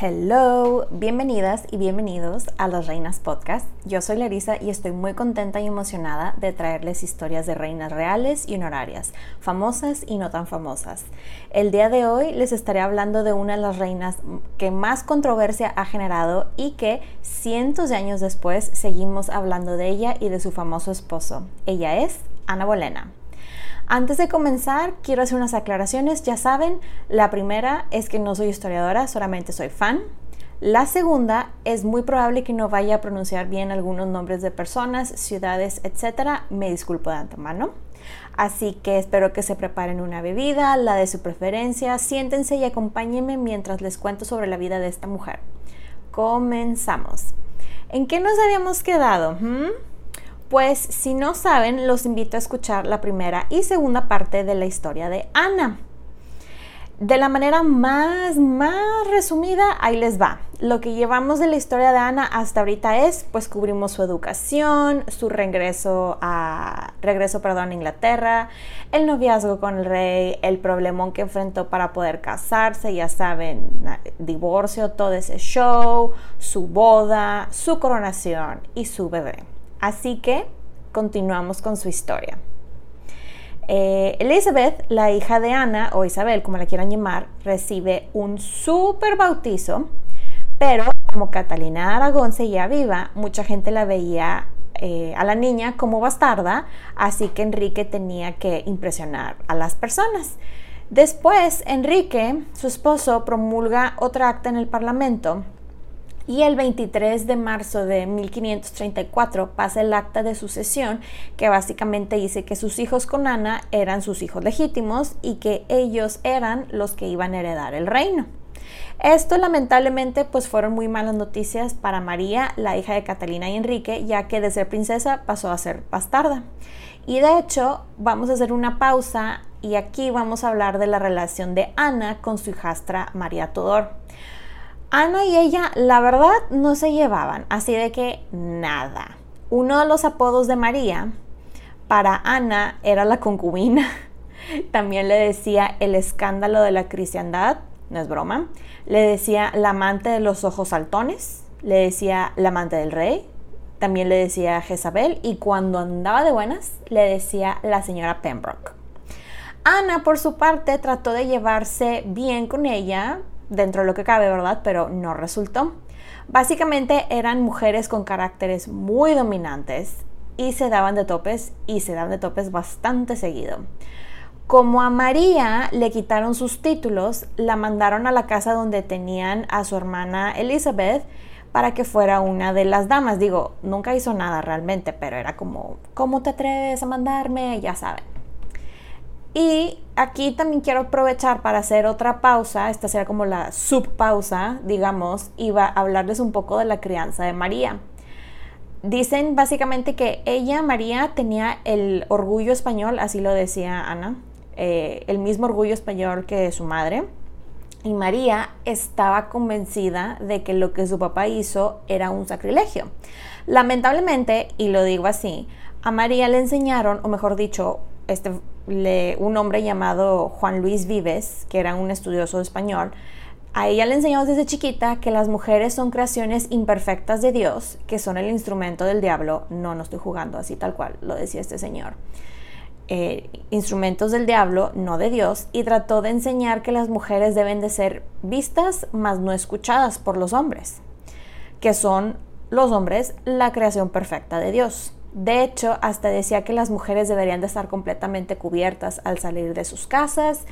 Hello, bienvenidas y bienvenidos a Las Reinas Podcast. Yo soy Larisa y estoy muy contenta y emocionada de traerles historias de reinas reales y honorarias, famosas y no tan famosas. El día de hoy les estaré hablando de una de las reinas que más controversia ha generado y que cientos de años después seguimos hablando de ella y de su famoso esposo. Ella es Ana Bolena. Antes de comenzar, quiero hacer unas aclaraciones. Ya saben, la primera es que no soy historiadora, solamente soy fan. La segunda es muy probable que no vaya a pronunciar bien algunos nombres de personas, ciudades, etc. Me disculpo de antemano. Así que espero que se preparen una bebida, la de su preferencia, siéntense y acompáñenme mientras les cuento sobre la vida de esta mujer. Comenzamos. ¿En qué nos habíamos quedado? ¿Mm? Pues si no saben, los invito a escuchar la primera y segunda parte de la historia de Ana. De la manera más, más resumida, ahí les va. Lo que llevamos de la historia de Ana hasta ahorita es, pues cubrimos su educación, su regreso a, regreso, perdón, a Inglaterra, el noviazgo con el rey, el problemón que enfrentó para poder casarse, ya saben, divorcio, todo ese show, su boda, su coronación y su bebé. Así que continuamos con su historia. Eh, Elizabeth, la hija de Ana, o Isabel, como la quieran llamar, recibe un super bautizo, pero como Catalina Aragón seguía viva, mucha gente la veía eh, a la niña como bastarda, así que Enrique tenía que impresionar a las personas. Después, Enrique, su esposo, promulga otra acta en el Parlamento y el 23 de marzo de 1534 pasa el acta de sucesión que básicamente dice que sus hijos con Ana eran sus hijos legítimos y que ellos eran los que iban a heredar el reino. Esto lamentablemente pues fueron muy malas noticias para María, la hija de Catalina y Enrique, ya que de ser princesa pasó a ser bastarda. Y de hecho vamos a hacer una pausa y aquí vamos a hablar de la relación de Ana con su hijastra María Tudor. Ana y ella, la verdad, no se llevaban, así de que nada. Uno de los apodos de María para Ana era la concubina. También le decía el escándalo de la cristiandad, no es broma. Le decía la amante de los ojos saltones, le decía la amante del rey, también le decía Jezabel y cuando andaba de buenas le decía la señora Pembroke. Ana, por su parte, trató de llevarse bien con ella, dentro de lo que cabe, ¿verdad? Pero no resultó. Básicamente eran mujeres con caracteres muy dominantes y se daban de topes y se daban de topes bastante seguido. Como a María le quitaron sus títulos, la mandaron a la casa donde tenían a su hermana Elizabeth para que fuera una de las damas. Digo, nunca hizo nada realmente, pero era como, ¿cómo te atreves a mandarme? Ya saben. Y aquí también quiero aprovechar para hacer otra pausa, esta será como la subpausa, digamos, y va a hablarles un poco de la crianza de María. Dicen básicamente que ella, María, tenía el orgullo español, así lo decía Ana, eh, el mismo orgullo español que su madre. Y María estaba convencida de que lo que su papá hizo era un sacrilegio. Lamentablemente, y lo digo así, a María le enseñaron, o mejor dicho, este, un hombre llamado Juan Luis Vives, que era un estudioso español, a ella le enseñó desde chiquita que las mujeres son creaciones imperfectas de Dios, que son el instrumento del diablo. No, no estoy jugando así tal cual, lo decía este señor. Eh, instrumentos del diablo, no de Dios, y trató de enseñar que las mujeres deben de ser vistas, mas no escuchadas por los hombres, que son los hombres la creación perfecta de Dios. De hecho, hasta decía que las mujeres deberían de estar completamente cubiertas al salir de sus casas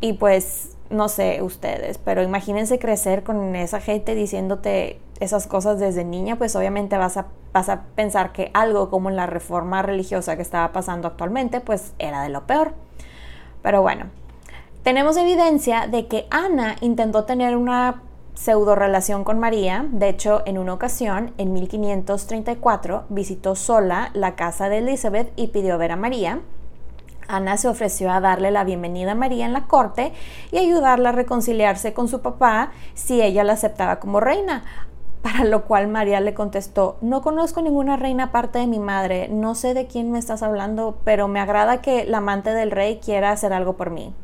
y pues no sé ustedes, pero imagínense crecer con esa gente diciéndote esas cosas desde niña, pues obviamente vas a, a pensar que algo como la reforma religiosa que estaba pasando actualmente, pues era de lo peor. Pero bueno, tenemos evidencia de que Ana intentó tener una pseudo relación con María. De hecho, en una ocasión, en 1534, visitó sola la casa de Elizabeth y pidió ver a María. Ana se ofreció a darle la bienvenida a María en la corte y ayudarla a reconciliarse con su papá si ella la aceptaba como reina. Para lo cual María le contestó, no conozco ninguna reina aparte de mi madre, no sé de quién me estás hablando, pero me agrada que la amante del rey quiera hacer algo por mí.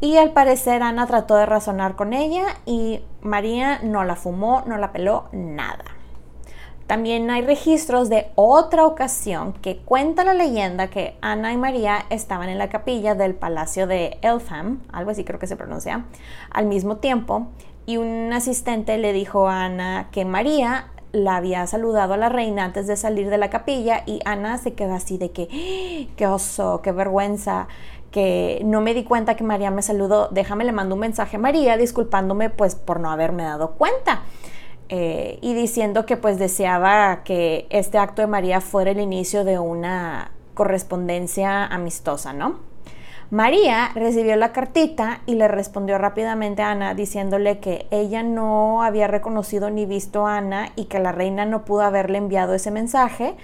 Y al parecer Ana trató de razonar con ella y María no la fumó, no la peló, nada. También hay registros de otra ocasión que cuenta la leyenda que Ana y María estaban en la capilla del palacio de Eltham, algo así creo que se pronuncia, al mismo tiempo, y un asistente le dijo a Ana que María la había saludado a la reina antes de salir de la capilla y Ana se quedó así de que, ¡Ah! qué oso, qué vergüenza que no me di cuenta que María me saludó, déjame le mando un mensaje a María disculpándome pues por no haberme dado cuenta. Eh, y diciendo que pues deseaba que este acto de María fuera el inicio de una correspondencia amistosa, ¿no? María recibió la cartita y le respondió rápidamente a Ana diciéndole que ella no había reconocido ni visto a Ana y que la reina no pudo haberle enviado ese mensaje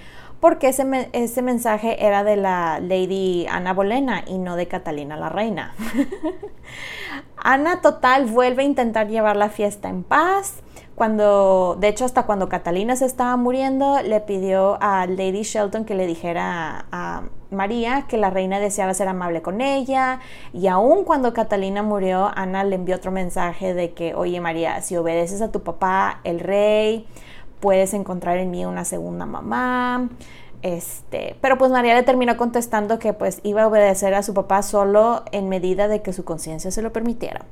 porque ese, ese mensaje era de la Lady Ana Bolena y no de Catalina la Reina. Ana total vuelve a intentar llevar la fiesta en paz. Cuando, de hecho, hasta cuando Catalina se estaba muriendo, le pidió a Lady Shelton que le dijera a María que la reina deseaba ser amable con ella. Y aún cuando Catalina murió, Ana le envió otro mensaje de que, oye María, si obedeces a tu papá, el rey, puedes encontrar en mí una segunda mamá. Este, pero pues María le terminó contestando que pues iba a obedecer a su papá solo en medida de que su conciencia se lo permitiera.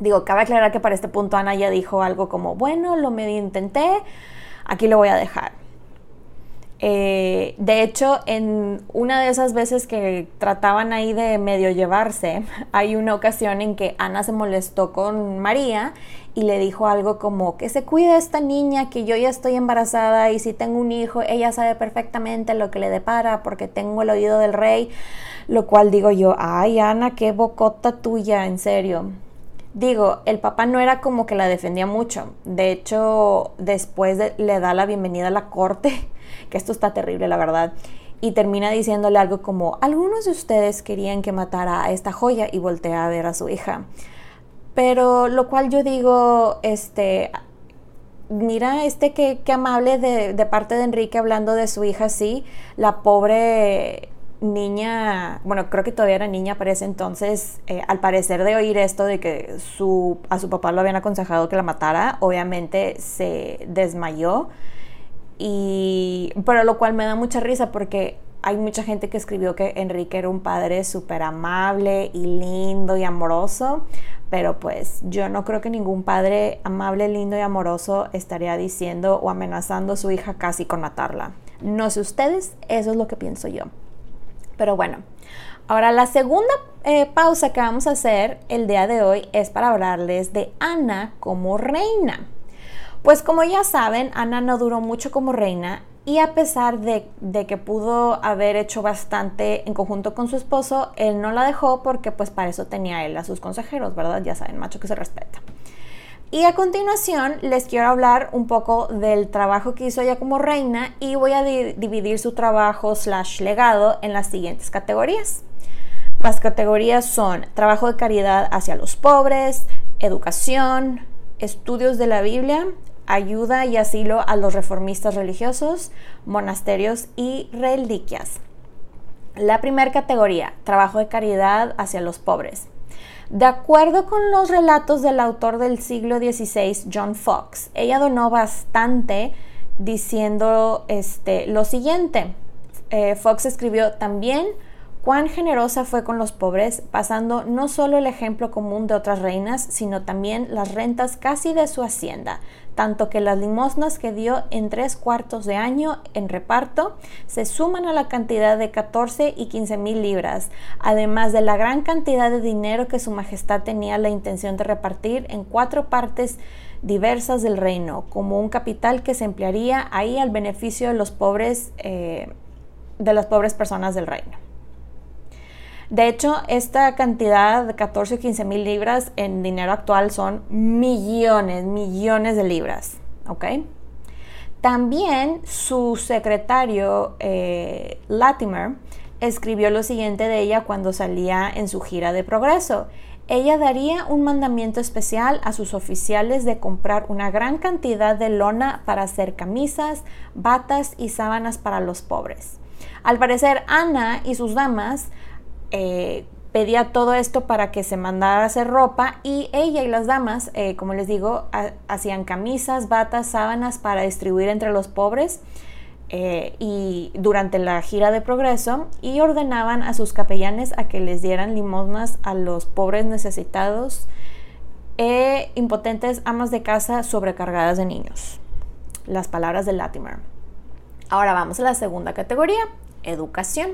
Digo, cabe aclarar que para este punto Ana ya dijo algo como, bueno, lo medio intenté, aquí lo voy a dejar. Eh, de hecho, en una de esas veces que trataban ahí de medio llevarse, hay una ocasión en que Ana se molestó con María y le dijo algo como que se cuide esta niña, que yo ya estoy embarazada y si tengo un hijo, ella sabe perfectamente lo que le depara porque tengo el oído del rey, lo cual digo yo, ay Ana, qué bocota tuya, en serio. Digo, el papá no era como que la defendía mucho. De hecho, después le da la bienvenida a la corte, que esto está terrible, la verdad. Y termina diciéndole algo como, algunos de ustedes querían que matara a esta joya y voltea a ver a su hija. Pero lo cual yo digo, este, mira, este qué, amable de, parte de Enrique hablando de su hija, sí, la pobre niña, bueno, creo que todavía era niña para ese entonces, eh, al parecer de oír esto de que su, a su papá lo habían aconsejado que la matara, obviamente se desmayó. Y, pero lo cual me da mucha risa porque hay mucha gente que escribió que Enrique era un padre súper amable y lindo y amoroso, pero pues yo no creo que ningún padre amable, lindo y amoroso estaría diciendo o amenazando a su hija casi con matarla. No sé ustedes, eso es lo que pienso yo. Pero bueno, ahora la segunda eh, pausa que vamos a hacer el día de hoy es para hablarles de Ana como reina. Pues como ya saben, Ana no duró mucho como reina y a pesar de, que pudo haber hecho bastante en conjunto con su esposo, él no la dejó porque pues para eso tenía él a sus consejeros, ¿verdad? Ya saben, macho que se respeta. Y a continuación les quiero hablar un poco del trabajo que hizo ella como reina y voy a dividir su trabajo slash legado en las siguientes categorías. Las categorías son trabajo de caridad hacia los pobres, educación, estudios de la Biblia, ayuda y asilo a los reformistas religiosos, monasterios y reliquias. La primera categoría, trabajo de caridad hacia los pobres. De acuerdo con los relatos del autor del siglo XVI, John Fox, ella donó bastante diciendo este, lo siguiente. Eh, Fox escribió también cuán generosa fue con los pobres, pasando no solo el ejemplo común de otras reinas, sino también las rentas casi de su hacienda, tanto que las limosnas que dio en tres cuartos de año en reparto se suman a la cantidad de 14 y 15 mil libras, además de la gran cantidad de dinero que su majestad tenía la intención de repartir en cuatro partes diversas del reino, como un capital que se emplearía ahí al beneficio de los pobres, eh, de las pobres personas del reino. De hecho, esta cantidad de 14 o 15 mil libras en dinero actual son millones, millones de libras. ¿Ok? También su secretario eh, Latimer escribió lo siguiente de ella cuando salía en su gira de progreso. Ella daría un mandamiento especial a sus oficiales de comprar una gran cantidad de lona para hacer camisas, batas y sábanas para los pobres. Al parecer, Ana y sus damas eh, pedía todo esto para que se mandara a hacer ropa y ella y las damas, eh, como les digo, hacían camisas, batas, sábanas para distribuir entre los pobres eh, y durante la gira de progreso y ordenaban a sus capellanes a que les dieran limosnas a los pobres necesitados e impotentes amas de casa sobrecargadas de niños. Las palabras de Latimer. Ahora vamos a la segunda categoría, educación.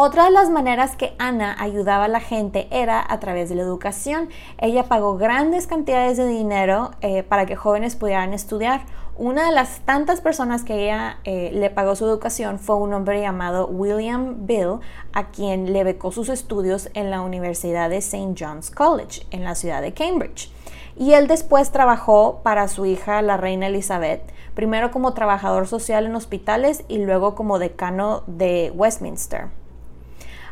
Otra de las maneras que Ana ayudaba a la gente era a través de la educación. Ella pagó grandes cantidades de dinero eh, para que jóvenes pudieran estudiar. Una de las tantas personas que ella eh, le pagó su educación fue un hombre llamado William Bill, a quien le becó sus estudios en la Universidad de St. John's College, en la ciudad de Cambridge. Y él después trabajó para su hija, la reina Elizabeth, primero como trabajador social en hospitales y luego como decano de Westminster.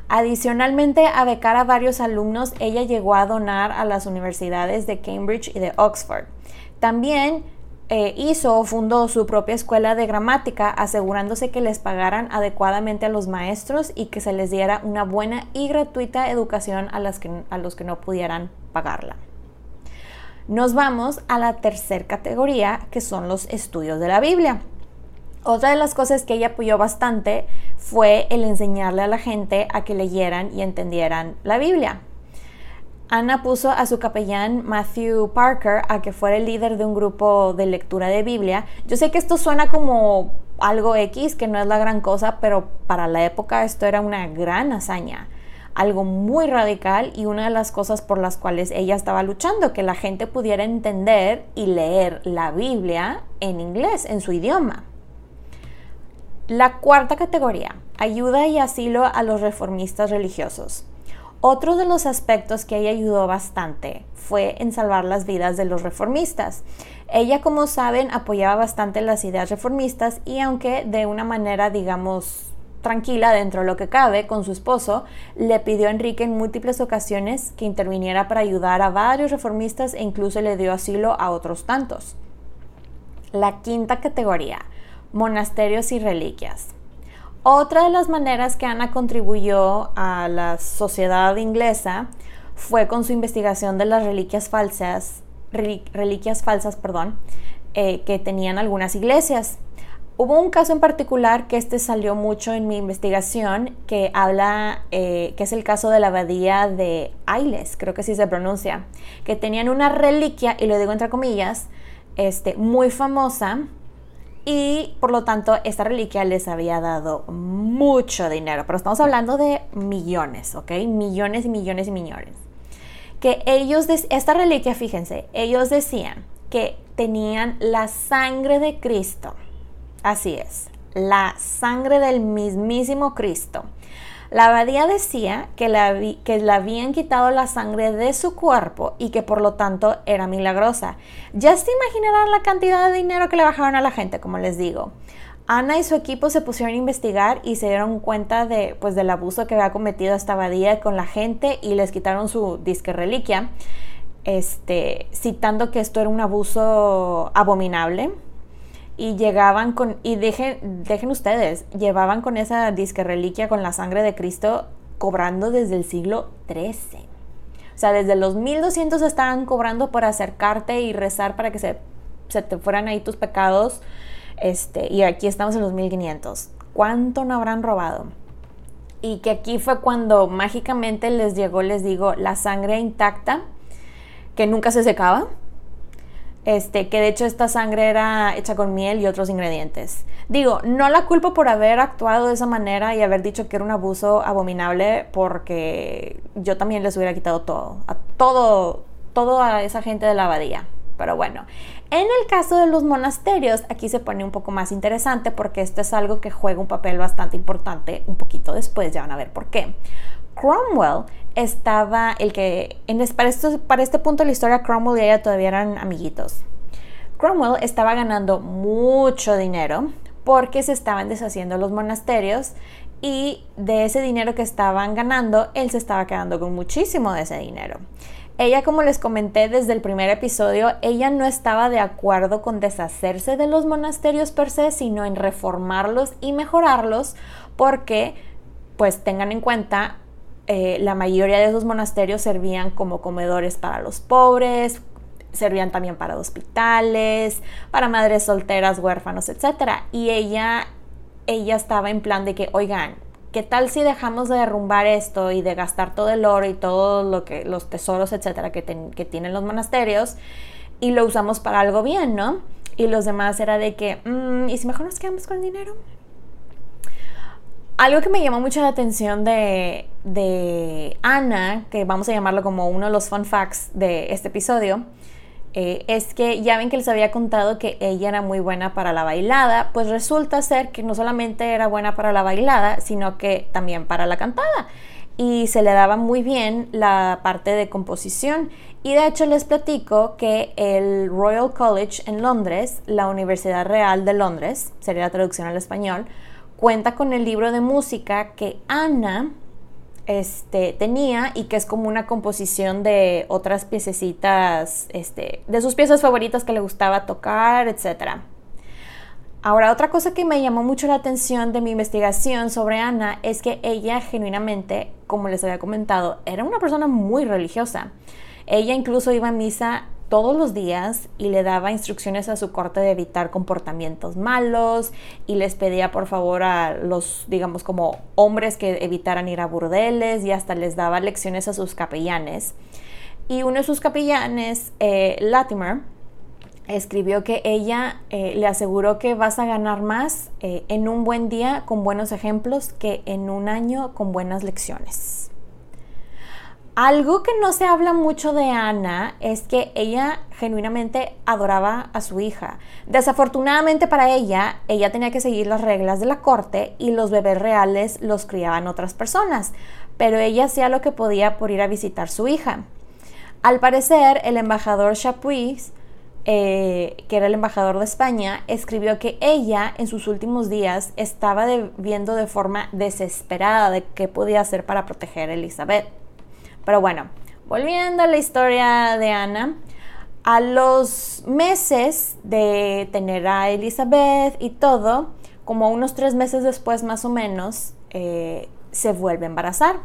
Adicionalmente a becar a varios alumnos, ella llegó a donar a las universidades de Cambridge y de Oxford. También eh, hizo o fundó su propia escuela de gramática, asegurándose que les pagaran adecuadamente a los maestros y que se les diera una buena y gratuita educación a, las a los que no pudieran pagarla. Nos vamos a la tercera categoría, que son los estudios de la Biblia. Otra de las cosas que ella apoyó bastante fue el enseñarle a la gente a que leyeran y entendieran la Biblia. Ana puso a su capellán Matthew Parker a que fuera el líder de un grupo de lectura de Biblia. Yo sé que esto suena como algo X, que no es la gran cosa, pero para la época esto era una gran hazaña, algo muy radical y una de las cosas por las cuales ella estaba luchando, que la gente pudiera entender y leer la Biblia en inglés, en su idioma. La cuarta categoría, ayuda y asilo a los reformistas religiosos. Otro de los aspectos que ella ayudó bastante fue en salvar las vidas de los reformistas. Ella, como saben, apoyaba bastante las ideas reformistas y aunque de una manera, digamos, tranquila dentro de lo que cabe con su esposo, le pidió a Enrique en múltiples ocasiones que interviniera para ayudar a varios reformistas e incluso le dio asilo a otros tantos. La quinta categoría, monasterios y reliquias. Otra de las maneras que Ana contribuyó a la sociedad inglesa fue con su investigación de las reliquias falsas, reliquias falsas, perdón, eh, que tenían algunas iglesias. Hubo un caso en particular que este salió mucho en mi investigación, que habla, eh, que es el caso de la abadía de Ailes, creo que sí se pronuncia, que tenían una reliquia, y lo digo entre comillas, este, muy famosa, y por lo tanto esta reliquia les había dado mucho dinero, pero estamos hablando de millones, ¿ok? Millones y millones y millones. Que ellos, esta reliquia, fíjense, ellos decían que tenían la sangre de Cristo. Así es, la sangre del mismísimo Cristo. La abadía decía que, que le habían quitado la sangre de su cuerpo y que por lo tanto era milagrosa. Ya se imaginarán la cantidad de dinero que le bajaron a la gente, como les digo. Ana y su equipo se pusieron a investigar y se dieron cuenta de, pues, del abuso que había cometido esta abadía con la gente y les quitaron su disque reliquia, este, citando que esto era un abuso abominable. Y llegaban con, y dejen, dejen ustedes, llevaban con esa disque reliquia con la sangre de Cristo cobrando desde el siglo XIII. O sea, desde los 1200 estaban cobrando por acercarte y rezar para que se, se te fueran ahí tus pecados este, y aquí estamos en los 1500. ¿Cuánto no habrán robado? Y que aquí fue cuando mágicamente les llegó, les digo, la sangre intacta, que nunca se secaba. Este, que de hecho esta sangre era hecha con miel y otros ingredientes. Digo, no la culpo por haber actuado de esa manera y haber dicho que era un abuso abominable, porque yo también les hubiera quitado todo, a todo, todo a esa gente de la abadía. Pero bueno, en el caso de los monasterios, aquí se pone un poco más interesante porque esto es algo que juega un papel bastante importante un poquito después, ya van a ver por qué. Cromwell estaba, el que, en, para, para este punto de la historia, Cromwell y ella todavía eran amiguitos. Cromwell estaba ganando mucho dinero porque se estaban deshaciendo los monasterios y de ese dinero que estaban ganando, él se estaba quedando con muchísimo de ese dinero. Ella, como les comenté desde el primer episodio, ella no estaba de acuerdo con deshacerse de los monasterios per se, sino en reformarlos y mejorarlos, porque, pues tengan en cuenta, eh, la mayoría de esos monasterios servían como comedores para los pobres, servían también para hospitales, para madres solteras, huérfanos, etc. Y ella, ella estaba en plan de que, oigan, ¿qué tal si dejamos de derrumbar esto y de gastar todo el oro y todo lo que los tesoros, etcétera, que, tienen los monasterios y lo usamos para algo bien, ¿no? Y los demás era de que, mm, ¿y si mejor nos quedamos con el dinero? Algo que me llamó mucho la atención de, de Ana, que vamos a llamarlo como uno de los fun facts de este episodio, eh, es que ya ven que les había contado que ella era muy buena para la bailada, pues resulta ser que no solamente era buena para la bailada, sino que también para la cantada. Y se le daba muy bien la parte de composición. Y de hecho les platico que el Royal College en Londres, la Universidad Real de Londres, sería la traducción al español, cuenta con el libro de música que Ana este, tenía y que es como una composición de otras piececitas, este, de sus piezas favoritas que le gustaba tocar, etc. Ahora, otra cosa que me llamó mucho la atención de mi investigación sobre Ana es que ella genuinamente, como les había comentado, era una persona muy religiosa. Ella incluso iba a misa todos los días y le daba instrucciones a su corte de evitar comportamientos malos y les pedía por favor a los, digamos, como hombres que evitaran ir a burdeles y hasta les daba lecciones a sus capellanes. Y uno de sus capellanes, eh, Latimer, escribió que ella eh, le aseguró que vas a ganar más eh, en un buen día con buenos ejemplos que en un año con buenas lecciones. Algo que no se habla mucho de Ana es que ella genuinamente adoraba a su hija. Desafortunadamente para ella, ella tenía que seguir las reglas de la corte y los bebés reales los criaban otras personas, pero ella hacía lo que podía por ir a visitar su hija. Al parecer, el embajador Chapuis, eh, que era el embajador de España, escribió que ella en sus últimos días estaba viendo de forma desesperada de qué podía hacer para proteger a Elizabeth. Pero bueno, volviendo a la historia de Ana, a los meses de tener a Elizabeth y todo, como unos tres meses después más o menos, eh, se vuelve a embarazar.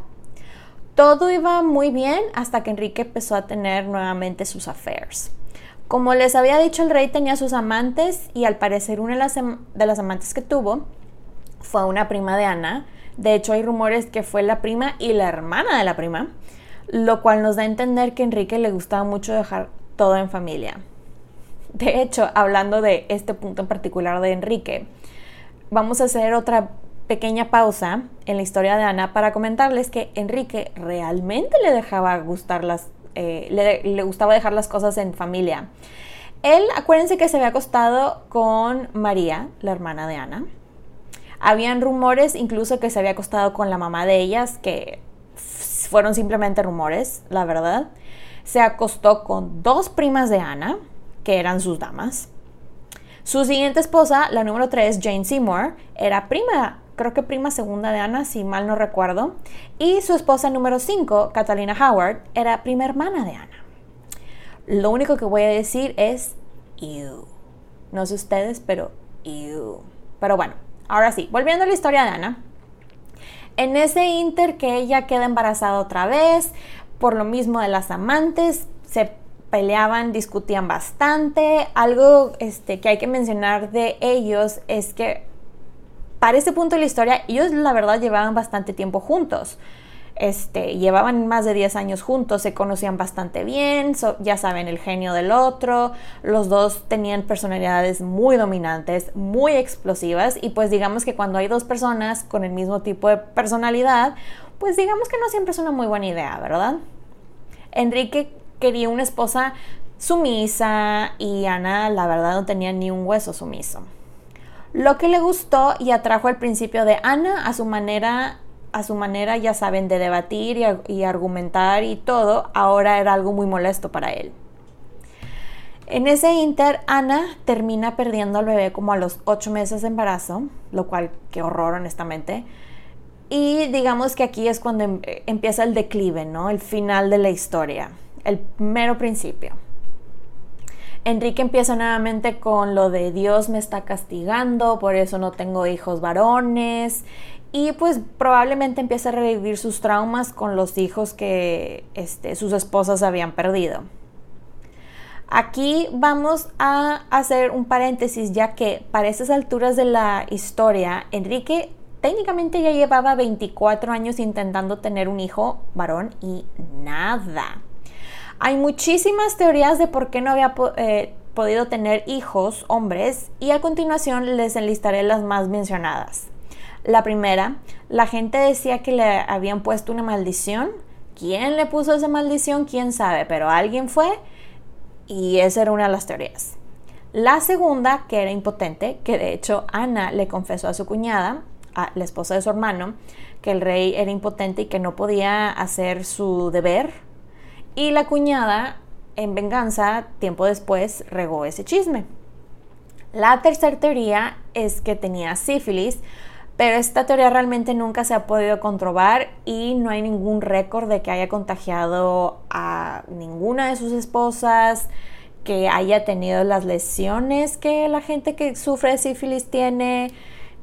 Todo iba muy bien hasta que Enrique empezó a tener nuevamente sus affairs. Como les había dicho, el rey tenía sus amantes y al parecer una de las, de las amantes que tuvo fue una prima de Ana. De hecho, hay rumores que fue la prima y la hermana de la prima lo cual nos da a entender que a Enrique le gustaba mucho dejar todo en familia. De hecho, hablando de este punto en particular de Enrique, vamos a hacer otra pequeña pausa en la historia de Ana para comentarles que Enrique realmente le dejaba gustar las, eh, le, gustaba dejar las cosas en familia. Él, acuérdense que se había acostado con María, la hermana de Ana, Habían rumores incluso que se había acostado con la mamá de ellas, que fueron simplemente rumores, la verdad. Se acostó con dos primas de Ana, que eran sus damas. Su siguiente esposa, la número 3, Jane Seymour, era prima, creo que prima segunda de Ana, si mal no recuerdo. Y su esposa número 5, Catalina Howard, era prima hermana de Ana. Lo único que voy a decir es, ew. No sé ustedes, pero ew. Pero bueno, ahora sí, volviendo a la historia de Ana. En ese inter que ella queda embarazada otra vez, por lo mismo de las amantes, se peleaban, discutían bastante. Algo este, que hay que mencionar de ellos es que para ese punto de la historia, ellos la verdad llevaban bastante tiempo juntos. Este, llevaban más de 10 años juntos, se conocían bastante bien, ya saben, el genio del otro, los dos tenían personalidades muy dominantes, muy explosivas y pues digamos que cuando hay dos personas con el mismo tipo de personalidad, pues digamos que no siempre es una muy buena idea, ¿verdad? Enrique quería una esposa sumisa y Ana la verdad no tenía ni un hueso sumiso. Lo que le gustó y atrajo al principio de Ana a su manera, a su manera, ya saben, de debatir y, argumentar y todo, ahora era algo muy molesto para él. En ese inter, Ana termina perdiendo al bebé como a los ocho meses de embarazo, lo cual, qué horror, honestamente. Y digamos que aquí es cuando em, empieza el declive, ¿no? El final de la historia el mero principio. Enrique empieza nuevamente con lo de Dios me está castigando, por eso no tengo hijos varones. Y pues probablemente empieza a revivir sus traumas con los hijos que este, sus esposas habían perdido. Aquí vamos a hacer un paréntesis ya que para esas alturas de la historia, Enrique técnicamente ya llevaba 24 años intentando tener un hijo varón y nada. Hay muchísimas teorías de por qué no había eh, podido tener hijos hombres y a continuación les enlistaré las más mencionadas. La primera, la gente decía que le habían puesto una maldición. ¿Quién le puso esa maldición? ¿Quién sabe? Pero alguien fue y esa era una de las teorías. La segunda, que era impotente, que de hecho Ana le confesó a su cuñada, a la esposa de su hermano, que el rey era impotente y que no podía hacer su deber y la cuñada, en venganza, tiempo después, regó ese chisme. La tercera teoría es que tenía sífilis, pero esta teoría realmente nunca se ha podido comprobar y no hay ningún récord de que haya contagiado a ninguna de sus esposas, que haya tenido las lesiones que la gente que sufre de sífilis tiene.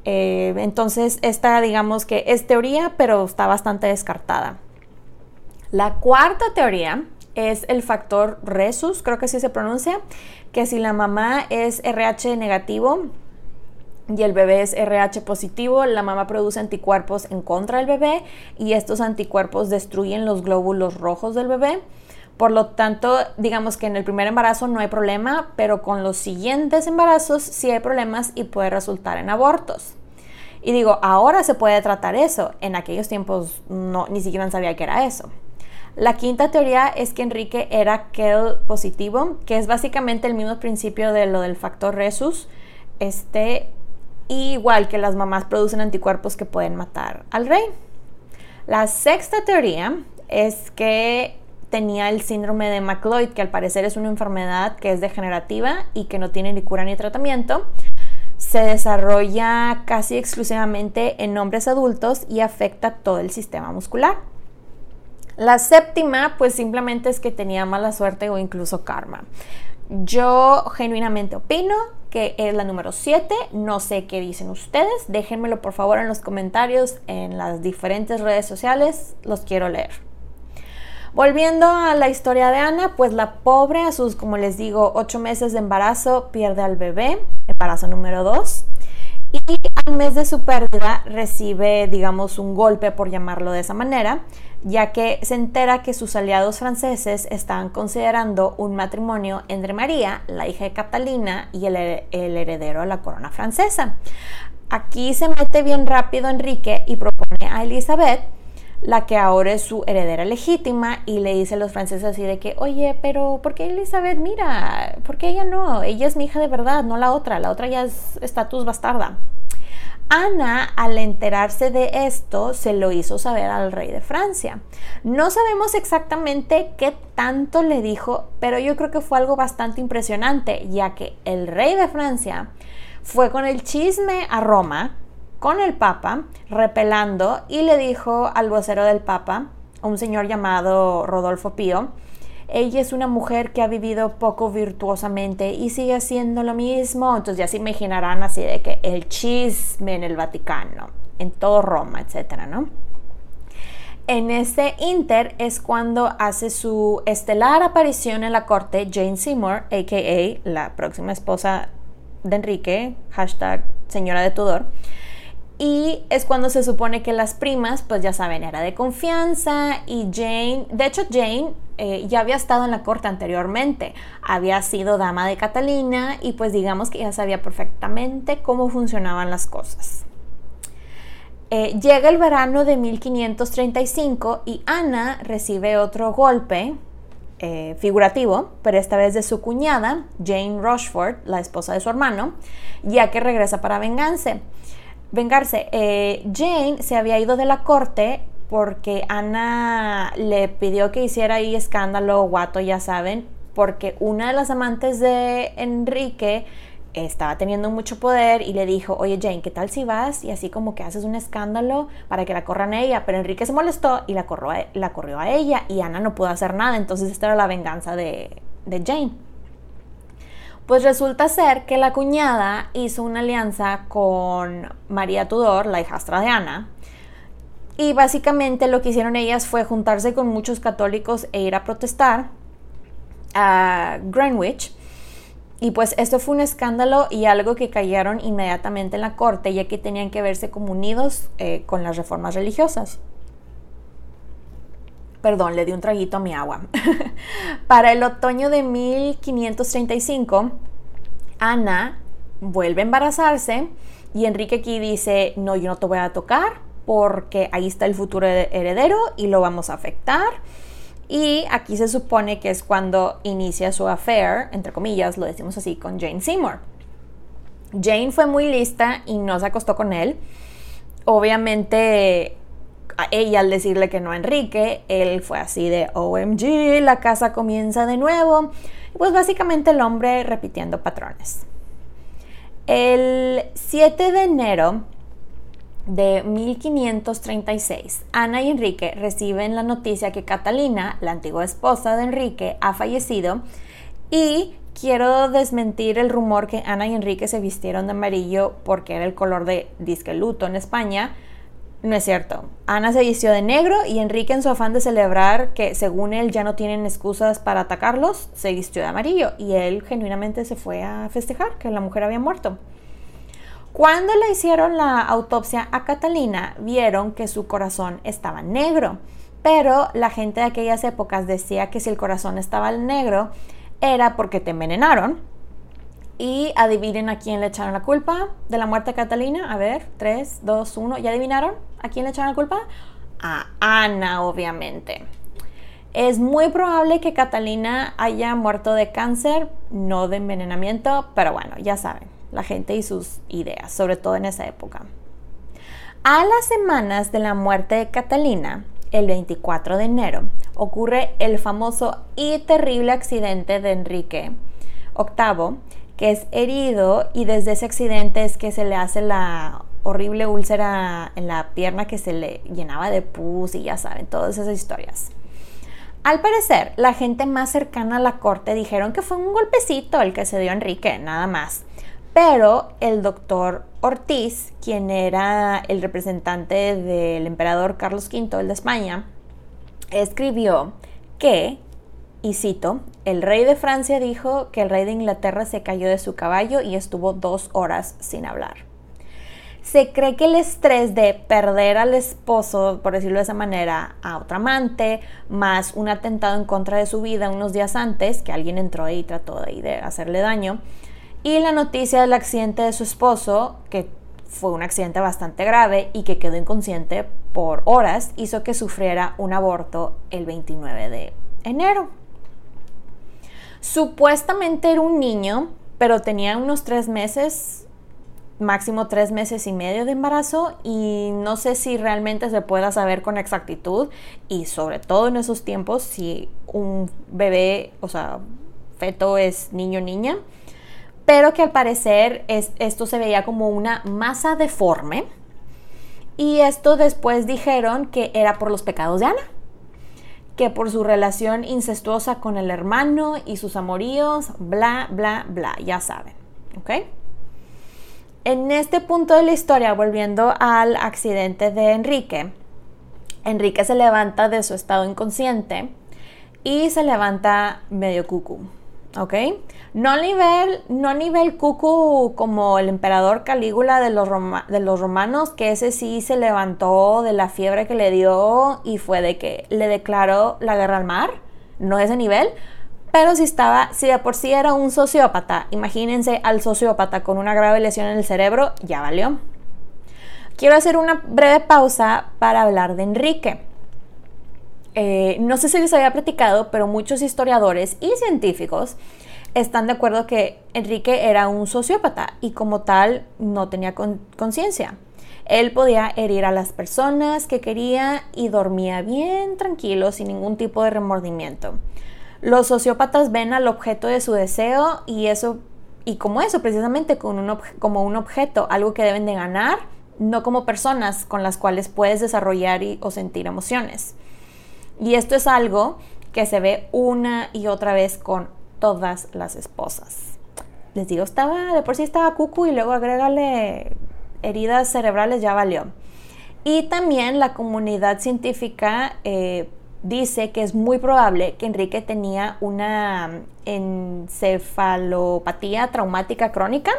Eh, entonces, esta digamos que es teoría, pero está bastante descartada. La cuarta teoría es el factor resus, creo que así se pronuncia, que si la mamá es RH negativo y el bebé es RH positivo, la mamá produce anticuerpos en contra del bebé y estos anticuerpos destruyen los glóbulos rojos del bebé. Por lo tanto, digamos que en el primer embarazo no hay problema, pero con los siguientes embarazos sí hay problemas y puede resultar en abortos. Y digo, ahora se puede tratar eso. En aquellos tiempos no, ni siquiera sabía que era eso. La quinta teoría es que Enrique era KEL positivo, que es básicamente el mismo principio de lo del factor resus. Este, igual que las mamás producen anticuerpos que pueden matar al rey. La sexta teoría es que tenía el síndrome de McLeod, que al parecer es una enfermedad que es degenerativa y que no tiene ni cura ni tratamiento. Se desarrolla casi exclusivamente en hombres adultos y afecta todo el sistema muscular. La séptima, pues simplemente es que tenía mala suerte o incluso karma. Yo genuinamente opino que es la número 7. No sé qué dicen ustedes. Déjenmelo por favor en los comentarios en las diferentes redes sociales. Los quiero leer. Volviendo a la historia de Ana, pues la pobre a sus, como les digo, 8 meses de embarazo pierde al bebé, embarazo número 2. Y al mes de su pérdida recibe, digamos, un golpe, por llamarlo de esa manera, ya que se entera que sus aliados franceses están considerando un matrimonio entre María, la hija de Catalina, y el, heredero de la corona francesa. Aquí se mete bien rápido Enrique y propone a Elizabeth, la que ahora es su heredera legítima, y le dice a los franceses así de que, oye, pero ¿por qué Elizabeth? Mira, ¿por qué ella no? Ella es mi hija de verdad, no la otra, la otra ya es estatus bastarda. Ana, al enterarse de esto, se lo hizo saber al rey de Francia. No sabemos exactamente qué tanto le dijo, pero yo creo que fue algo bastante impresionante, ya que el rey de Francia fue con el chisme a Roma, con el Papa, repelando, y le dijo al vocero del Papa, un señor llamado Rodolfo Pío, ella es una mujer que ha vivido poco virtuosamente y sigue haciendo lo mismo. Entonces ya se imaginarán así de que el chisme en el Vaticano, en todo Roma, etcétera, ¿no? En ese inter es cuando hace su estelar aparición en la corte Jane Seymour, a.k.a. la próxima esposa de Enrique, hashtag señora de Tudor. Y es cuando se supone que las primas, pues ya saben, era de confianza y Jane, de hecho Jane eh, ya había estado en la corte anteriormente, había sido dama de Catalina y pues digamos que ya sabía perfectamente cómo funcionaban las cosas. Eh, llega el verano de 1535 y Ana recibe otro golpe eh, figurativo, pero esta vez de su cuñada, Jane Rochford, la esposa de su hermano, ya que regresa para vengarse. vengarse. Jane se había ido de la corte porque Ana le pidió que hiciera ahí escándalo, guato, ya saben, porque una de las amantes de Enrique estaba teniendo mucho poder y le dijo, oye Jane, ¿qué tal si vas y así como que haces un escándalo para que la corran a ella? Pero Enrique se molestó y la corrió a, a ella y Ana no pudo hacer nada, entonces esta era la venganza de, de Jane. Pues resulta ser que la cuñada hizo una alianza con María Tudor, la hijastra de Ana, y básicamente lo que hicieron ellas fue juntarse con muchos católicos e ir a protestar a Greenwich. Y pues esto fue un escándalo y algo que cayeron inmediatamente en la corte, ya que tenían que verse como unidos eh, con las reformas religiosas. Perdón, le di un traguito a mi agua. Para el otoño de 1535, Ana vuelve a embarazarse y Enrique aquí dice, no, yo no te voy a tocar, porque ahí está el futuro heredero y lo vamos a afectar. Y aquí se supone que es cuando inicia su affair, entre comillas, lo decimos así, con Jane Seymour. Jane fue muy lista y no se acostó con él. Obviamente, ella al decirle que no a Enrique, él fue así de OMG, la casa comienza de nuevo. Pues básicamente el hombre repitiendo patrones. El 7 de enero de 1536, Ana y Enrique reciben la noticia que Catalina, la antigua esposa de Enrique, ha fallecido y quiero desmentir el rumor que Ana y Enrique se vistieron de amarillo porque era el color de disque luto en España. No es cierto. Ana se vistió de negro y Enrique en su afán de celebrar que según él ya no tienen excusas para atacarlos, se vistió de amarillo y él genuinamente se fue a festejar que la mujer había muerto. Cuando le hicieron la autopsia a Catalina, vieron que su corazón estaba negro, pero la gente de aquellas épocas decía que si el corazón estaba negro era porque te envenenaron. Y adivinen a quién le echaron la culpa de la muerte de Catalina. A ver, 3, 2, 1. ¿Ya adivinaron a quién le echaron la culpa? A Ana, obviamente. Es muy probable que Catalina haya muerto de cáncer, no de envenenamiento, pero bueno, ya saben la gente y sus ideas, sobre todo en esa época. A las semanas de la muerte de Catalina, el 24 de enero, ocurre el famoso y terrible accidente de Enrique VIII, que es herido y desde ese accidente es que se le hace la horrible úlcera en la pierna que se le llenaba de pus y ya saben, todas esas historias. Al parecer, la gente más cercana a la corte dijeron que fue un golpecito el que se dio a Enrique, nada más. Pero el doctor Ortiz, quien era el representante del emperador Carlos V, el de España, escribió que, y cito, el rey de Francia dijo que el rey de Inglaterra se cayó de su caballo y estuvo dos horas sin hablar. Se cree que el estrés de perder al esposo, por decirlo de esa manera, a otra amante, más un atentado en contra de su vida unos días antes, que alguien entró y trató de hacerle daño, y la noticia del accidente de su esposo, que fue un accidente bastante grave y que quedó inconsciente por horas, hizo que sufriera un aborto el 29 de enero. Supuestamente era un niño, pero tenía unos tres meses máximo tres meses y medio de embarazo y no sé si realmente se pueda saber con exactitud y sobre todo en esos tiempos si un bebé, o sea, feto es niño o niña, pero que al parecer esto se veía como una masa deforme y esto después dijeron que era por los pecados de Ana, que por su relación incestuosa con el hermano y sus amoríos, bla, bla, bla, ya saben, ¿ok? En este punto de la historia, volviendo al accidente de Enrique, Enrique se levanta de su estado inconsciente y se levanta medio cucu, ¿ok? No a nivel, no a nivel cucu como el emperador Calígula de los, de los romanos, que ese sí se levantó de la fiebre que le dio y fue de que le declaró la guerra al mar, no ese nivel, pero si estaba, si de por sí era un sociópata, imagínense al sociópata con una grave lesión en el cerebro, ya valió. Quiero hacer una breve pausa para hablar de Enrique. Eh, no sé si les había platicado, pero muchos historiadores y científicos están de acuerdo que Enrique era un sociópata y como tal no tenía conciencia. Él podía herir a las personas que quería y dormía bien tranquilo sin ningún tipo de remordimiento. Los sociópatas ven al objeto de su deseo y eso y como eso precisamente como un objeto, algo que deben de ganar, no como personas con las cuales puedes desarrollar o sentir emociones. Y esto es algo que se ve una y otra vez con todas las esposas. Les digo, estaba, de por sí estaba cucu y luego agrégale heridas cerebrales, ya valió. Y también la comunidad científica eh, dice que es muy probable que Enrique tenía una encefalopatía traumática crónica,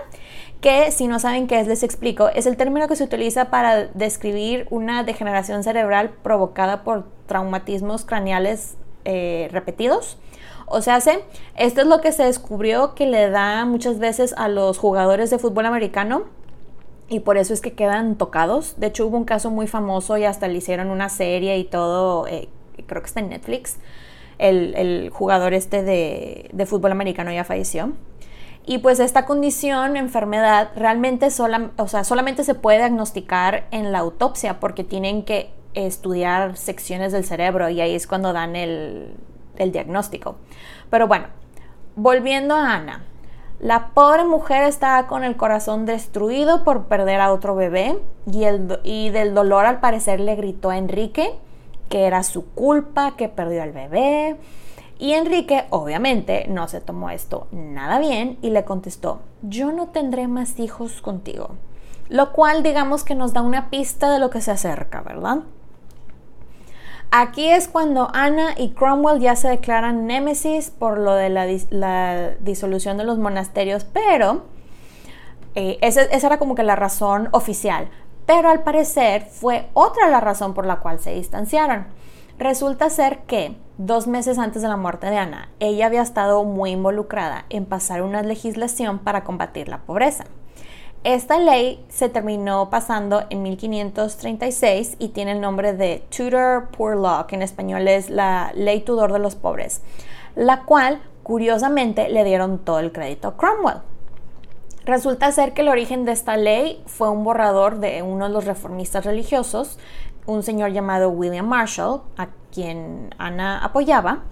que si no saben qué es, les explico, es el término que se utiliza para describir una degeneración cerebral provocada por traumatismos craneales eh, repetidos. O sea, esto es lo que se descubrió que le da muchas veces a los jugadores de fútbol americano y por eso es que quedan tocados. De hecho, hubo un caso muy famoso y hasta le hicieron una serie y todo eh, creo que está en Netflix, el, jugador este de, fútbol americano ya falleció. Y pues esta condición, enfermedad, realmente sola, o sea, solamente se puede diagnosticar en la autopsia porque tienen que estudiar secciones del cerebro y ahí es cuando dan el, el diagnóstico. Pero bueno, volviendo a Ana. La pobre mujer estaba con el corazón destruido por perder a otro bebé y, el, y del dolor al parecer le gritó a Enrique que era su culpa, que perdió al bebé. Y Enrique obviamente no se tomó esto nada bien y le contestó, yo no tendré más hijos contigo. Lo cual digamos que nos da una pista de lo que se acerca, ¿verdad? Aquí es cuando Ana y Cromwell ya se declaran némesis por lo de la, disolución de los monasterios, pero eh, esa, esa, era como que la razón oficial. Pero al parecer fue otra la razón por la cual se distanciaron. Resulta ser que dos meses antes de la muerte de Ana, ella había estado muy involucrada en pasar una legislación para combatir la pobreza. Esta ley se terminó pasando en 1536 y tiene el nombre de Tudor Poor Law, que en español es la Ley Tudor de los Pobres, la cual curiosamente le dieron todo el crédito a Cromwell. Resulta ser que el origen de esta ley fue un borrador de uno de los reformistas religiosos, un señor llamado William Marshall, a quien Ana apoyaba.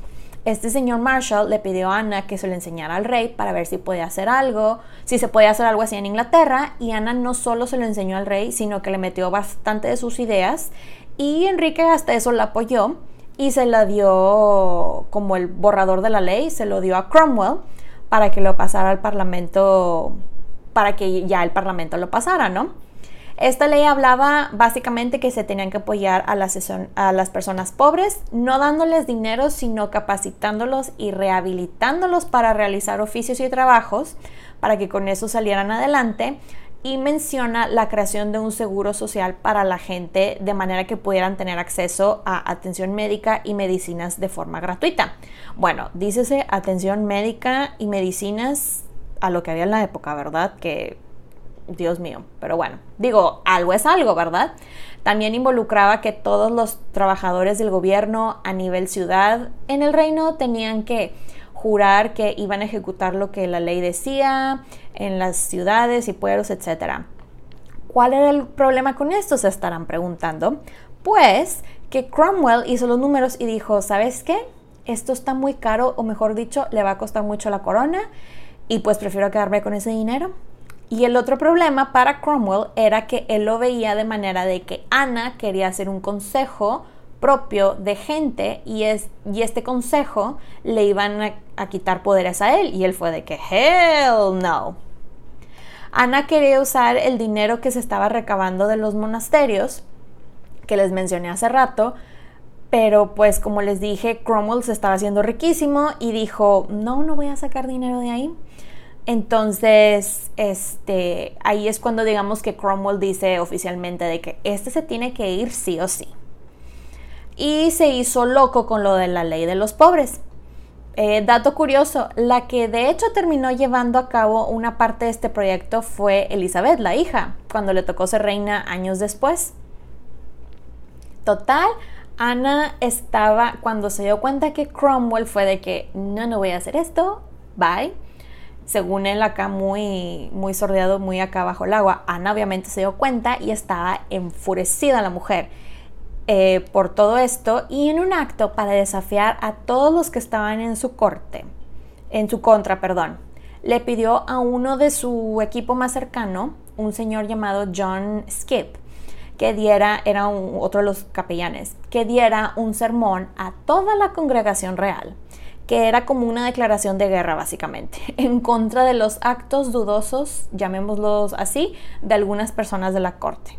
Este señor Marshall le pidió a Ana que se lo enseñara al rey para ver si podía hacer algo, si se podía hacer algo así en Inglaterra, y Ana no solo se lo enseñó al rey, sino que le metió bastante de sus ideas, y Enrique hasta eso la apoyó y se la dio como el borrador de la ley, se lo dio a Cromwell para que lo pasara al Parlamento para que ya el Parlamento lo pasara, ¿no? Esta ley hablaba básicamente que se tenían que apoyar a las, personas pobres, no dándoles dinero, sino capacitándolos y rehabilitándolos para realizar oficios y trabajos, para que con eso salieran adelante. Y menciona la creación de un seguro social para la gente de manera que pudieran tener acceso a atención médica y medicinas de forma gratuita. Bueno, dícese atención médica y medicinas a lo que había en la época, ¿verdad? Que, Dios mío, pero bueno, digo, algo es algo, ¿verdad? También involucraba que todos los trabajadores del gobierno a nivel ciudad en el reino tenían que jurar que iban a ejecutar lo que la ley decía en las ciudades y pueblos, etc. ¿Cuál era el problema con esto? Se estarán preguntando. Pues que Cromwell hizo los números y dijo, ¿sabes qué? Esto está muy caro, o mejor dicho, le va a costar mucho la corona, y pues prefiero quedarme con ese dinero. Y el otro problema para Cromwell era que él lo veía de manera de que Ana quería hacer un consejo propio de gente y, es, y este consejo le iban a, a quitar poderes a él y él fue de que hell no. Ana quería usar el dinero que se estaba recabando de los monasterios que les mencioné hace rato, pero pues como les dije, Cromwell se estaba haciendo riquísimo y dijo, no, no voy a sacar dinero de ahí. Entonces, este, ahí es cuando digamos que Cromwell dice oficialmente de que este se tiene que ir sí o sí. Y se hizo loco con lo de la ley de los pobres. Eh, dato curioso, la que de hecho terminó llevando a cabo una parte de este proyecto fue Elizabeth, la hija, cuando le tocó ser reina años después. Total, Ana estaba, cuando se dio cuenta que Cromwell fue de que no, no voy a hacer esto, bye según él acá muy, muy sordeado, muy acá bajo el agua. Ana obviamente se dio cuenta y estaba enfurecida la mujer eh, por todo esto y en un acto para desafiar a todos los que estaban en su corte, en su contra, perdón, le pidió a uno de su equipo más cercano, un señor llamado John Skip, que diera, era otro de los capellanes, que diera un sermón a toda la congregación real que era como una declaración de guerra básicamente, en contra de los actos dudosos, llamémoslos así, de algunas personas de la corte.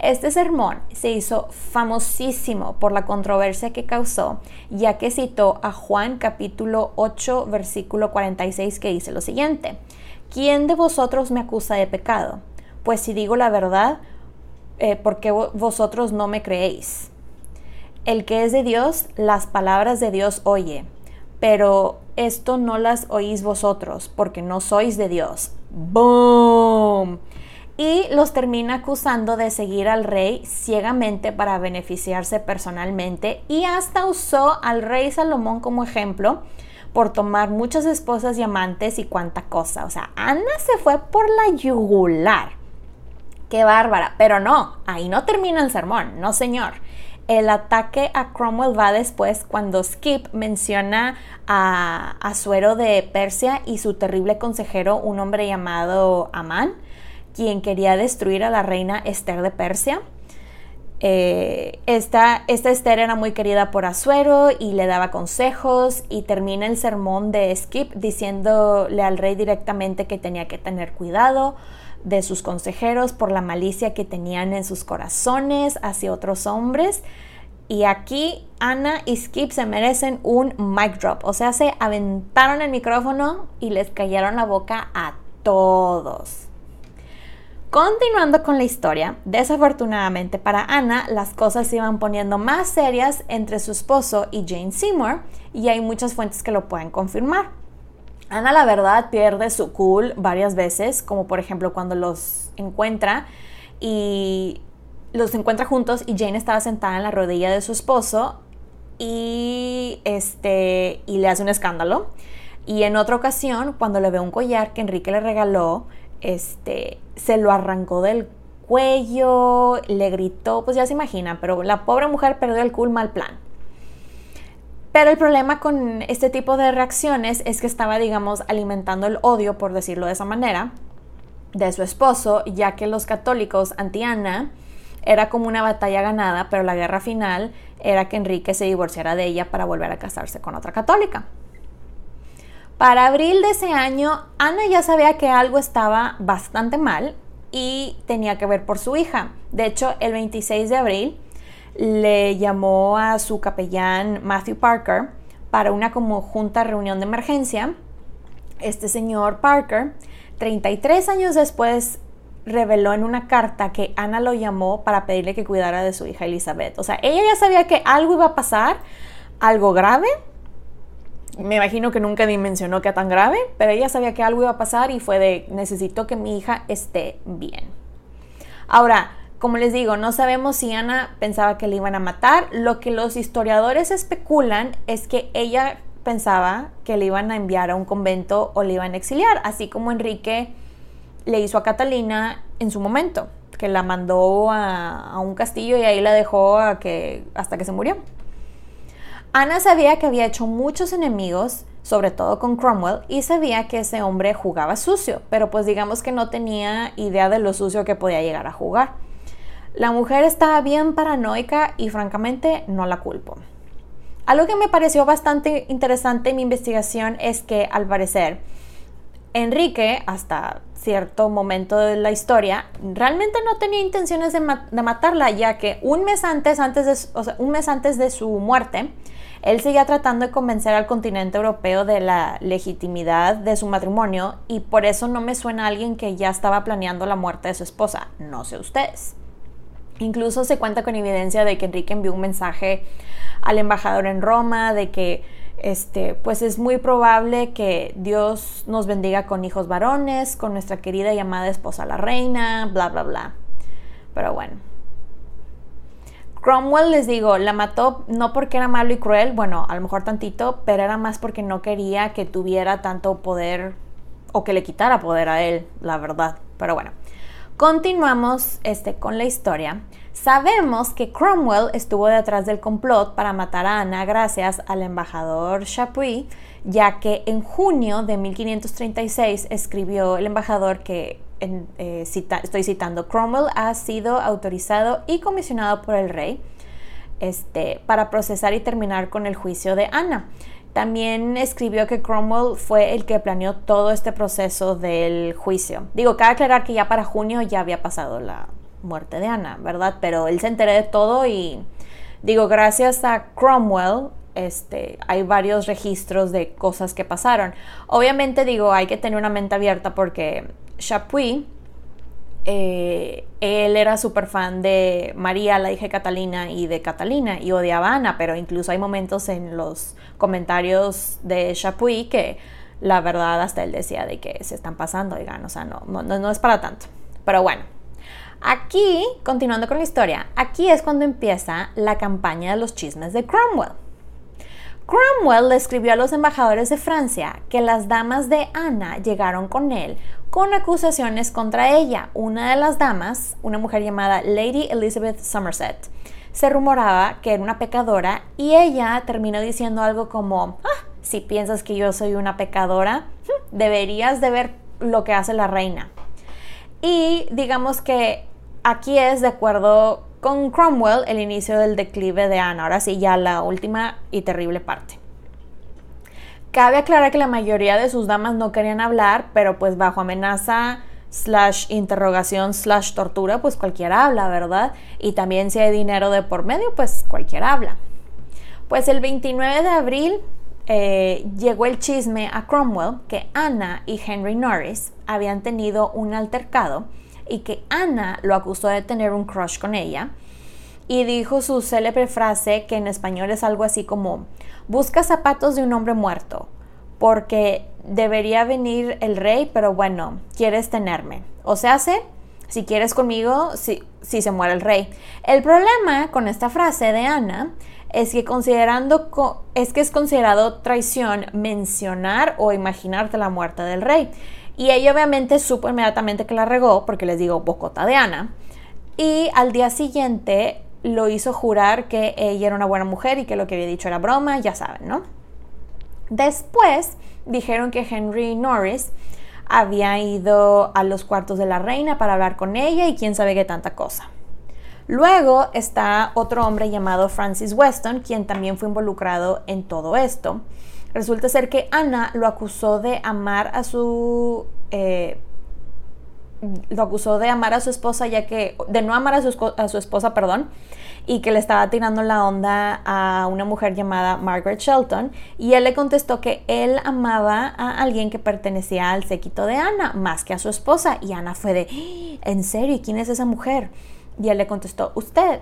Este sermón se hizo famosísimo por la controversia que causó, ya que citó a Juan capítulo 8, versículo 46, que dice lo siguiente, ¿quién de vosotros me acusa de pecado? Pues si digo la verdad, eh, ¿por qué vosotros no me creéis? El que es de Dios, las palabras de Dios oye pero esto no las oís vosotros, porque no sois de Dios. ¡Boom! Y los termina acusando de seguir al rey ciegamente para beneficiarse personalmente y hasta usó al rey Salomón como ejemplo por tomar muchas esposas y amantes y cuánta cosa. O sea, Ana se fue por la yugular. Qué bárbara. Pero no, ahí no termina el sermón, no señor. El ataque a Cromwell va después cuando Skip menciona a, a Suero de Persia y su terrible consejero, un hombre llamado Amán, quien quería destruir a la reina Esther de Persia. Eh, esta, esta, Esther era muy querida por Asuero y le daba consejos y termina el sermón de Skip diciéndole al rey directamente que tenía que tener cuidado de sus consejeros por la malicia que tenían en sus corazones hacia otros hombres. Y aquí Ana y Skip se merecen un mic drop. O sea, se aventaron el micrófono y les cayeron la boca a todos. Continuando con la historia, desafortunadamente para Ana, las cosas se iban poniendo más serias entre su esposo y Jane Seymour, y hay muchas fuentes que lo pueden confirmar. Ana la verdad pierde su cool varias veces, como por ejemplo cuando los encuentra y los encuentra juntos y Jane estaba sentada en la rodilla de su esposo y este y le hace un escándalo. Y en otra ocasión, cuando le ve un collar que Enrique le regaló, este se lo arrancó del cuello, le gritó, pues ya se imaginan, pero la pobre mujer perdió el cool mal plan. Pero el problema con este tipo de reacciones es que estaba, digamos, alimentando el odio, por decirlo de esa manera, de su esposo, ya que los católicos anti-Ana era como una batalla ganada, pero la guerra final era que Enrique se divorciara de ella para volver a casarse con otra católica. Para abril de ese año, Ana ya sabía que algo estaba bastante mal y tenía que ver por su hija. De hecho, el 26 de abril, le llamó a su capellán Matthew Parker para una como junta reunión de emergencia. Este señor Parker, 33 años después, reveló en una carta que Ana lo llamó para pedirle que cuidara de su hija Elizabeth. O sea, ella ya sabía que algo iba a pasar, algo grave. Me imagino que nunca dimensionó que era tan grave, pero ella sabía que algo iba a pasar y fue de necesito que mi hija esté bien. Ahora, como les digo, no sabemos si Ana pensaba que le iban a matar. Lo que los historiadores especulan es que ella pensaba que le iban a enviar a un convento o le iban a exiliar, así como Enrique le hizo a Catalina en su momento. que la mandó a, un castillo y ahí la dejó hasta que se murió. Ana sabía que había hecho muchos enemigos, sobre todo con Cromwell, y sabía que ese hombre jugaba sucio, pero pues digamos que no tenía idea de lo sucio que podía llegar a jugar. La mujer estaba bien paranoica y francamente no la culpo. Algo que me pareció bastante interesante en mi investigación es que al parecer Enrique, hasta cierto momento de la historia, realmente no tenía intenciones de, matarla, ya que un mes antes, antes de, un mes antes de su muerte, él seguía tratando de convencer al continente europeo de la legitimidad de su matrimonio y por eso no me suena a alguien que ya estaba planeando la muerte de su esposa. No sé ustedes. Incluso se cuenta con evidencia de que Enrique envió un mensaje al embajador en Roma de que este, pues es muy probable que Dios nos bendiga con hijos varones, con nuestra querida y amada esposa la reina, bla, bla, bla. Pero bueno. Cromwell, les digo, la mató no porque era malo y cruel, bueno, a lo mejor tantito, pero era más porque no quería que tuviera tanto poder o que le quitara poder a él, la verdad. Pero bueno, continuamos este, con la historia. Sabemos que Cromwell estuvo detrás del complot para matar a Ana gracias al embajador Chapuis, ya que en junio de 1536 escribió el embajador que, eh, estoy citando, Cromwell ha sido autorizado y comisionado por el rey este, para procesar y terminar con el juicio de Ana. También escribió que Cromwell fue el que planeó todo este proceso del juicio. Digo, cabe aclarar que ya para junio ya había pasado la, muerte de Ana, ¿verdad? Pero él se enteró de todo y digo, gracias a Cromwell, este, hay varios registros de cosas que pasaron. Obviamente digo, hay que tener una mente abierta porque Chapuis, eh, él era súper fan de María, la hija de Catalina, y de Catalina, y odiaba a Ana, pero incluso hay momentos en los comentarios de Chapuis que la verdad hasta él decía de que se están pasando, oigan, o sea, no, no, no es para tanto. Pero bueno, Aquí, continuando con la historia, aquí es cuando empieza la campaña de los chismes de Cromwell. Cromwell le escribió a los embajadores de Francia que las damas de Ana llegaron con él con acusaciones contra ella. Una de las damas, una mujer llamada Lady Elizabeth Somerset, se rumoraba que era una pecadora y ella terminó diciendo algo como, ah, si piensas que yo soy una pecadora, deberías de ver lo que hace la reina. Y digamos que aquí es, de acuerdo con Cromwell, el inicio del declive de Ana. Ahora sí, ya la última y terrible parte. Cabe aclarar que la mayoría de sus damas no querían hablar, pero pues bajo amenaza slash interrogación slash tortura, pues cualquiera habla, ¿verdad? Y también si hay dinero de por medio, pues cualquiera habla. Pues el 29 de abril eh, llegó el chisme a Cromwell que Ana y Henry Norris habían tenido un altercado y que Ana lo acusó de tener un crush con ella y dijo su célebre frase que en español es algo así como busca zapatos de un hombre muerto porque debería venir el rey, pero bueno, quieres tenerme. O sea, hace si quieres conmigo, si, si se muere el rey. El problema con esta frase de Ana es que considerando es que es considerado traición mencionar o imaginarte la muerte del rey. Y ella obviamente supo inmediatamente que la regó, porque les digo, bocota de Ana. Y al día siguiente lo hizo jurar que ella era una buena mujer y que lo que había dicho era broma, ya saben, ¿no? Después dijeron que Henry Norris había ido a los cuartos de la reina para hablar con ella y quién sabe qué tanta cosa. Luego está otro hombre llamado Francis Weston, quien también fue involucrado en todo esto. Resulta ser que Ana lo acusó de amar a su eh, lo acusó de amar a su esposa ya que de no amar a su, a su, esposa perdón y que le estaba tirando la onda a una mujer llamada Margaret Shelton y él le contestó que él amaba a alguien que pertenecía al séquito de Ana más que a su esposa y Ana fue de ¡Ah! ¿en serio? ¿y quién es esa mujer? y él le contestó usted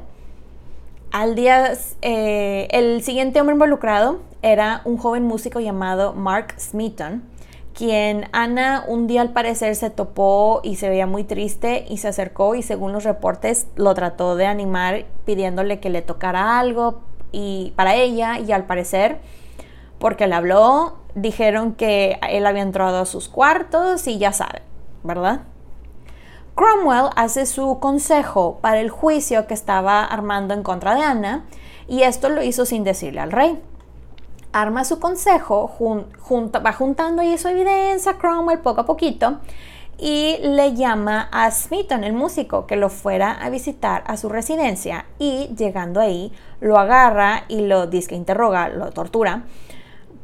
al día, eh, el siguiente hombre involucrado era un joven músico llamado Mark Smeaton, quien Ana un día al parecer se topó y se veía muy triste y se acercó y según los reportes lo trató de animar pidiéndole que le tocara algo y para ella y al parecer porque le habló dijeron que él había entrado a sus cuartos y ya saben, ¿verdad? Cromwell hace su consejo para el juicio que estaba armando en contra de Ana y esto lo hizo sin decirle al rey. Arma su consejo, va juntando ahí su evidencia, Cromwell poco a poquito, y le llama a Smithon, el músico, que lo fuera a visitar a su residencia y llegando ahí lo agarra y lo dice que interroga, lo tortura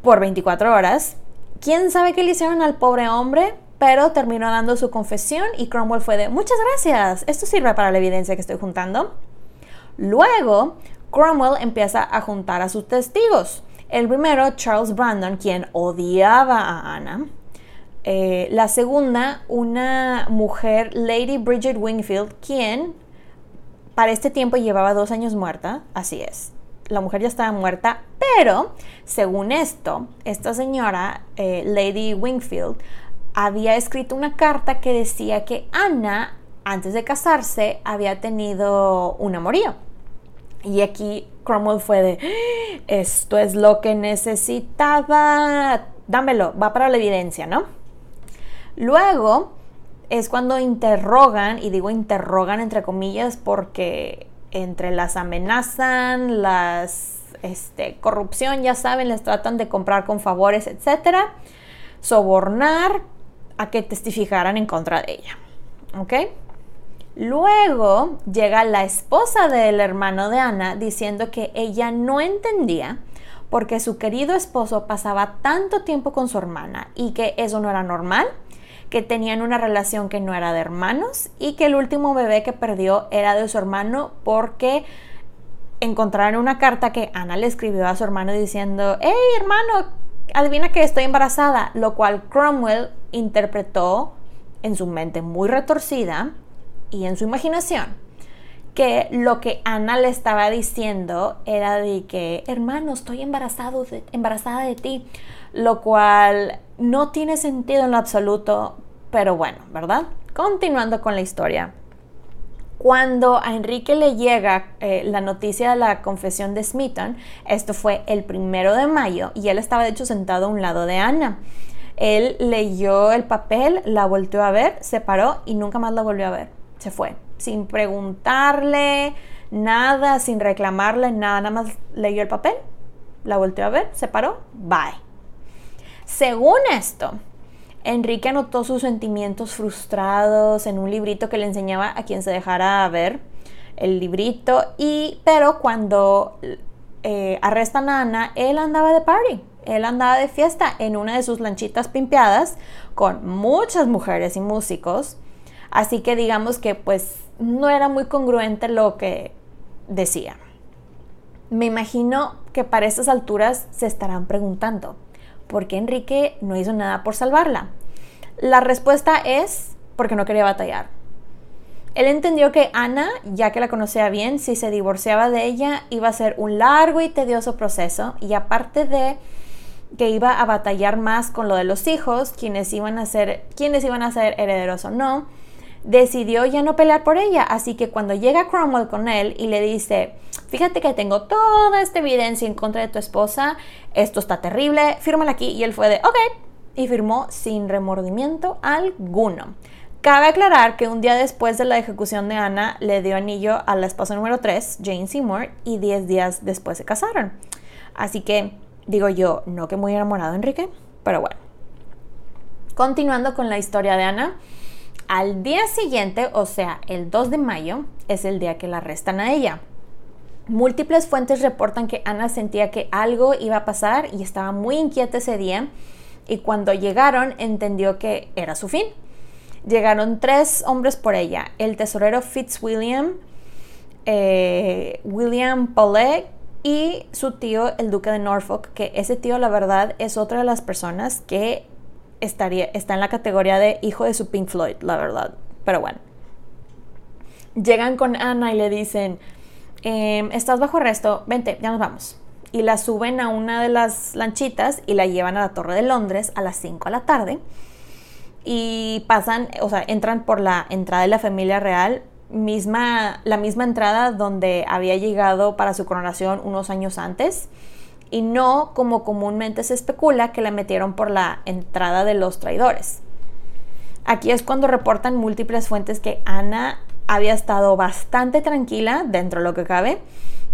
por 24 horas. ¿Quién sabe qué le hicieron al pobre hombre? Pero terminó dando su confesión y Cromwell fue de muchas gracias, esto sirve para la evidencia que estoy juntando. Luego, Cromwell empieza a juntar a sus testigos. El primero, Charles Brandon, quien odiaba a Anna. Eh, la segunda, una mujer, Lady Bridget Wingfield, quien para este tiempo llevaba dos años muerta, así es. La mujer ya estaba muerta, pero según esto, esta señora, eh, Lady Wingfield, había escrito una carta que decía que Ana, antes de casarse, había tenido un amorío. Y aquí Cromwell fue de, ¡Ah! esto es lo que necesitaba, dámelo, va para la evidencia, ¿no? Luego es cuando interrogan, y digo interrogan entre comillas porque entre las amenazan, las este, corrupción, ya saben, les tratan de comprar con favores, etcétera, sobornar, a que testificaran en contra de ella. ¿Ok? Luego llega la esposa del hermano de Ana diciendo que ella no entendía por qué su querido esposo pasaba tanto tiempo con su hermana y que eso no era normal, que tenían una relación que no era de hermanos y que el último bebé que perdió era de su hermano porque encontraron una carta que Ana le escribió a su hermano diciendo, hey hermano, adivina que estoy embarazada, lo cual Cromwell interpretó en su mente muy retorcida y en su imaginación que lo que Ana le estaba diciendo era de que, hermano, estoy embarazado embarazada de ti, lo cual no tiene sentido en lo absoluto, pero bueno, ¿verdad? Continuando con la historia. Cuando a Enrique le llega eh, la noticia de la confesión de Smithon, esto fue el primero de mayo y él estaba de hecho sentado a un lado de Ana. Él leyó el papel, la volteó a ver, se paró y nunca más la volvió a ver. Se fue, sin preguntarle nada, sin reclamarle nada, nada más leyó el papel, la volteó a ver, se paró, bye. Según esto, Enrique anotó sus sentimientos frustrados en un librito que le enseñaba a quien se dejara ver el librito y pero cuando eh, arrestan a Ana, él andaba de party él andaba de fiesta en una de sus lanchitas pimpeadas con muchas mujeres y músicos. Así que digamos que pues no era muy congruente lo que decía. Me imagino que para estas alturas se estarán preguntando, ¿por qué Enrique no hizo nada por salvarla? La respuesta es porque no quería batallar. Él entendió que Ana, ya que la conocía bien, si se divorciaba de ella iba a ser un largo y tedioso proceso y aparte de que iba a batallar más con lo de los hijos, quienes iban a ser, quienes iban a ser herederos o no, decidió ya no pelear por ella. Así que cuando llega Cromwell con él y le dice, fíjate que tengo toda esta evidencia en contra de tu esposa, esto está terrible, fírmala aquí. Y él fue de, ok, y firmó sin remordimiento alguno. Cabe aclarar que un día después de la ejecución de Ana le dio anillo a la esposa número 3, Jane Seymour, y 10 días después se casaron. Así que Digo yo, no que muy enamorado Enrique, pero bueno. Continuando con la historia de Ana, al día siguiente, o sea, el 2 de mayo, es el día que la arrestan a ella. Múltiples fuentes reportan que Ana sentía que algo iba a pasar y estaba muy inquieta ese día y cuando llegaron entendió que era su fin. Llegaron tres hombres por ella, el tesorero Fitzwilliam, eh, William Paulet, y su tío, el duque de Norfolk, que ese tío la verdad es otra de las personas que estaría, está en la categoría de hijo de su Pink Floyd, la verdad. Pero bueno. Llegan con Ana y le dicen, em, estás bajo arresto, vente, ya nos vamos. Y la suben a una de las lanchitas y la llevan a la Torre de Londres a las 5 de la tarde. Y pasan, o sea, entran por la entrada de la familia real misma, la misma entrada donde había llegado para su coronación unos años antes y no como comúnmente se especula que la metieron por la entrada de los traidores. Aquí es cuando reportan múltiples fuentes que Ana había estado bastante tranquila dentro de lo que cabe,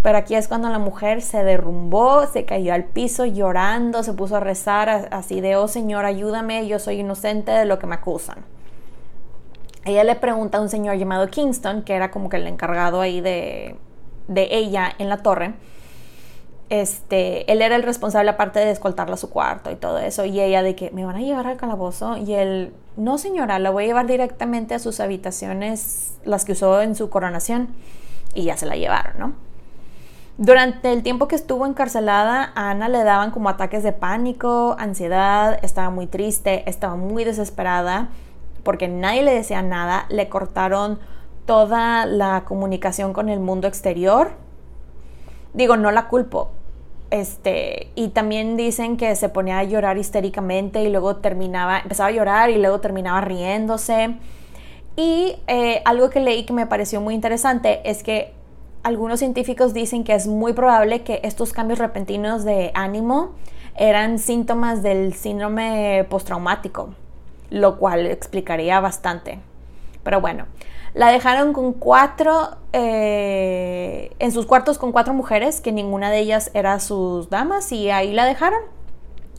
pero aquí es cuando la mujer se derrumbó, se cayó al piso llorando, se puso a rezar así de, oh Señor, ayúdame, yo soy inocente de lo que me acusan. Ella le pregunta a un señor llamado Kingston, que era como que el encargado ahí de, de ella en la torre, este, él era el responsable aparte de escoltarla a su cuarto y todo eso. Y ella de que me van a llevar al calabozo. Y él, no señora, la voy a llevar directamente a sus habitaciones, las que usó en su coronación. Y ya se la llevaron, ¿no? Durante el tiempo que estuvo encarcelada, a Ana le daban como ataques de pánico, ansiedad, estaba muy triste, estaba muy desesperada porque nadie le decía nada, le cortaron toda la comunicación con el mundo exterior. Digo, no la culpo, este, y también dicen que se ponía a llorar histéricamente y luego terminaba, empezaba a llorar y luego terminaba riéndose. Y eh, algo que leí que me pareció muy interesante es que algunos científicos dicen que es muy probable que estos cambios repentinos de ánimo eran síntomas del síndrome postraumático, lo cual explicaría bastante. Pero bueno, la dejaron con cuatro, eh, en sus cuartos con cuatro mujeres, que ninguna de ellas era sus damas, y ahí la dejaron.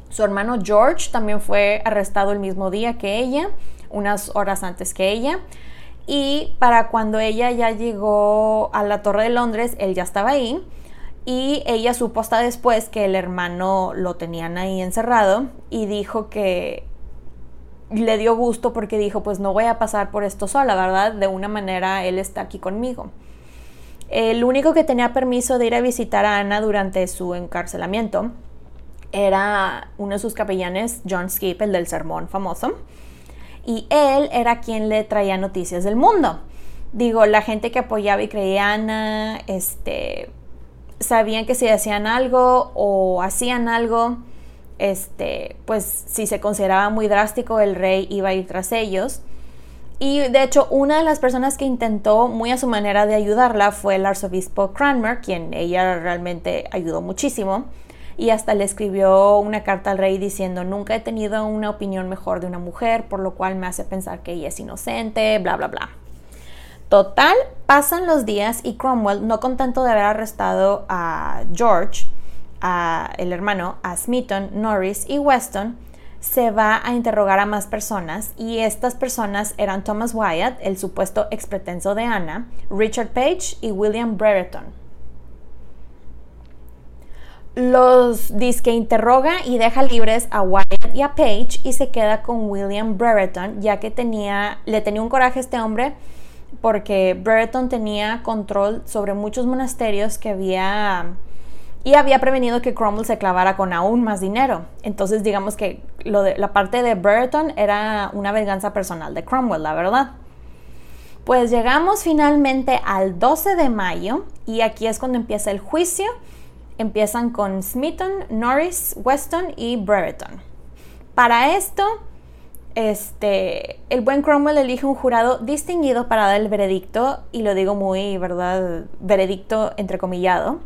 Su hermano George también fue arrestado el mismo día que ella, unas horas antes que ella. Y para cuando ella ya llegó a la Torre de Londres, él ya estaba ahí. Y ella supo hasta después que el hermano lo tenían ahí encerrado y dijo que le dio gusto porque dijo, pues no voy a pasar por esto sola, ¿verdad? De una manera él está aquí conmigo. El único que tenía permiso de ir a visitar a Ana durante su encarcelamiento era uno de sus capellanes, John Skip, el del sermón famoso. Y él era quien le traía noticias del mundo. Digo, la gente que apoyaba y creía a Ana, este, sabían que si hacían algo o hacían algo, este, pues si se consideraba muy drástico, el rey iba a ir tras ellos. Y de hecho, una de las personas que intentó muy a su manera de ayudarla fue el arzobispo Cranmer, quien ella realmente ayudó muchísimo. Y hasta le escribió una carta al rey diciendo, nunca he tenido una opinión mejor de una mujer, por lo cual me hace pensar que ella es inocente, bla, bla, bla. Total, pasan los días y Cromwell, no contento de haber arrestado a George, el hermano, a Smithon, Norris y Weston, se va a interrogar a más personas y estas personas eran Thomas Wyatt, el supuesto expretenso de Anna, Richard Page y William Brereton. Los que interroga y deja libres a Wyatt y a Page y se queda con William Brereton, ya que tenía, le tenía un coraje a este hombre porque Brereton tenía control sobre muchos monasterios que había y había prevenido que Cromwell se clavara con aún más dinero. Entonces digamos que la parte de Burton era una venganza personal de Cromwell, la verdad. Pues llegamos finalmente al 12 de mayo y aquí es cuando empieza el juicio. Empiezan con Smithon, Norris, Weston y Brereton. Para esto, este, el buen Cromwell elige un jurado distinguido para dar el veredicto, y lo digo muy, ¿verdad? Veredicto entrecomillado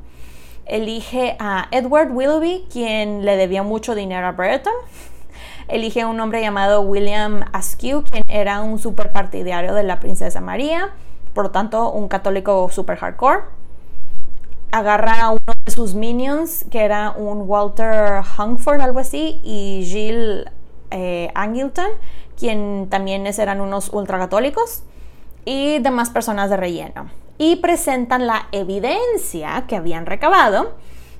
elige a Edward Willoughby, quien le debía mucho dinero a Brereton. Elige a un hombre llamado William Askew, quien era un super partidario de la princesa María, por lo tanto un católico super hardcore. Agarra a uno de sus minions, que era un Walter Hungford, algo así, y Jill eh, Angleton, quien también eran unos ultracatólicos, y demás personas de relleno y presentan la evidencia que habían recabado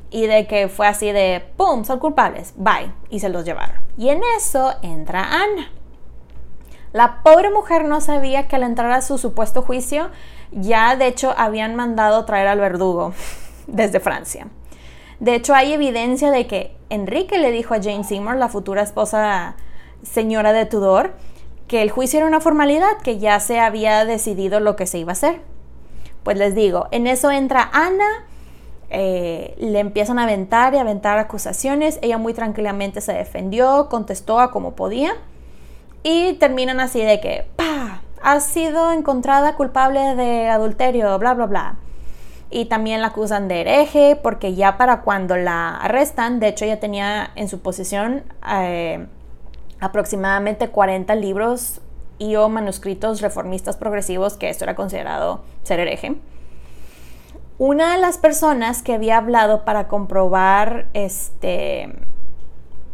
y de que fue así de, ¡pum!, son culpables, bye, y se los llevaron. Y en eso entra Ana. La pobre mujer no sabía que al entrar a su supuesto juicio, ya de hecho habían mandado traer al verdugo desde Francia. De hecho, hay evidencia de que Enrique le dijo a Jane Seymour, la futura esposa señora de Tudor, que el juicio era una formalidad, que ya se había decidido lo que se iba a hacer. Pues les digo, en eso entra Ana, eh, le empiezan a aventar y aventar acusaciones, ella muy tranquilamente se defendió, contestó a como podía y terminan así de que, ¡pa! Ha sido encontrada culpable de adulterio, bla, bla, bla. Y también la acusan de hereje porque ya para cuando la arrestan, de hecho ella tenía en su posesión eh, aproximadamente 40 libros o manuscritos reformistas progresivos que esto era considerado ser hereje. Una de las personas que había hablado para comprobar este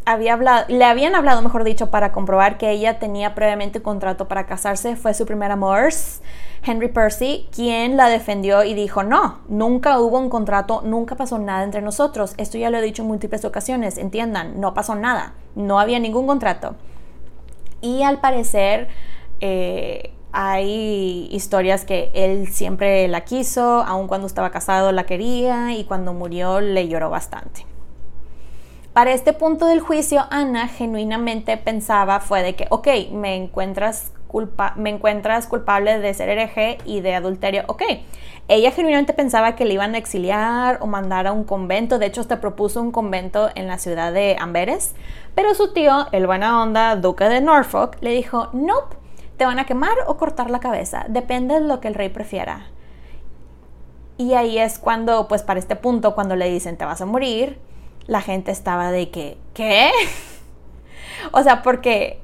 había hablado, le habían hablado, mejor dicho, para comprobar que ella tenía previamente un contrato para casarse, fue su primer amor, Henry Percy, quien la defendió y dijo, no, nunca hubo un contrato, nunca pasó nada entre nosotros. Esto ya lo he dicho en múltiples ocasiones, entiendan, no pasó nada, no había ningún contrato. Y al parecer eh, hay historias que él siempre la quiso, aun cuando estaba casado la quería y cuando murió le lloró bastante. Para este punto del juicio, Ana genuinamente pensaba fue de que, ok, me encuentras, culpa me encuentras culpable de ser hereje y de adulterio, ok. Ella genuinamente pensaba que le iban a exiliar o mandar a un convento, de hecho hasta propuso un convento en la ciudad de Amberes, pero su tío, el buena onda duque de Norfolk, le dijo, nope, te van a quemar o cortar la cabeza, depende de lo que el rey prefiera. Y ahí es cuando, pues para este punto, cuando le dicen te vas a morir, la gente estaba de que, ¿qué? o sea, porque,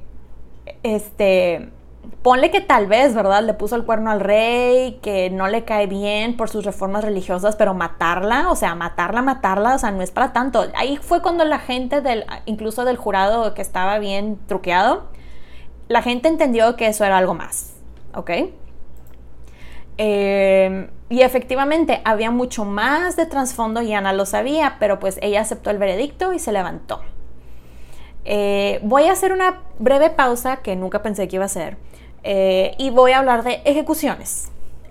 este, ponle que tal vez, ¿verdad? Le puso el cuerno al rey, que no le cae bien por sus reformas religiosas, pero matarla, o sea, matarla, matarla, o sea, no es para tanto. Ahí fue cuando la gente del, incluso del jurado que estaba bien truqueado, la gente entendió que eso era algo más, ¿ok? Eh, y efectivamente había mucho más de trasfondo y Ana lo sabía, pero pues ella aceptó el veredicto y se levantó. Eh, voy a hacer una breve pausa que nunca pensé que iba a hacer eh, y voy a hablar de ejecuciones.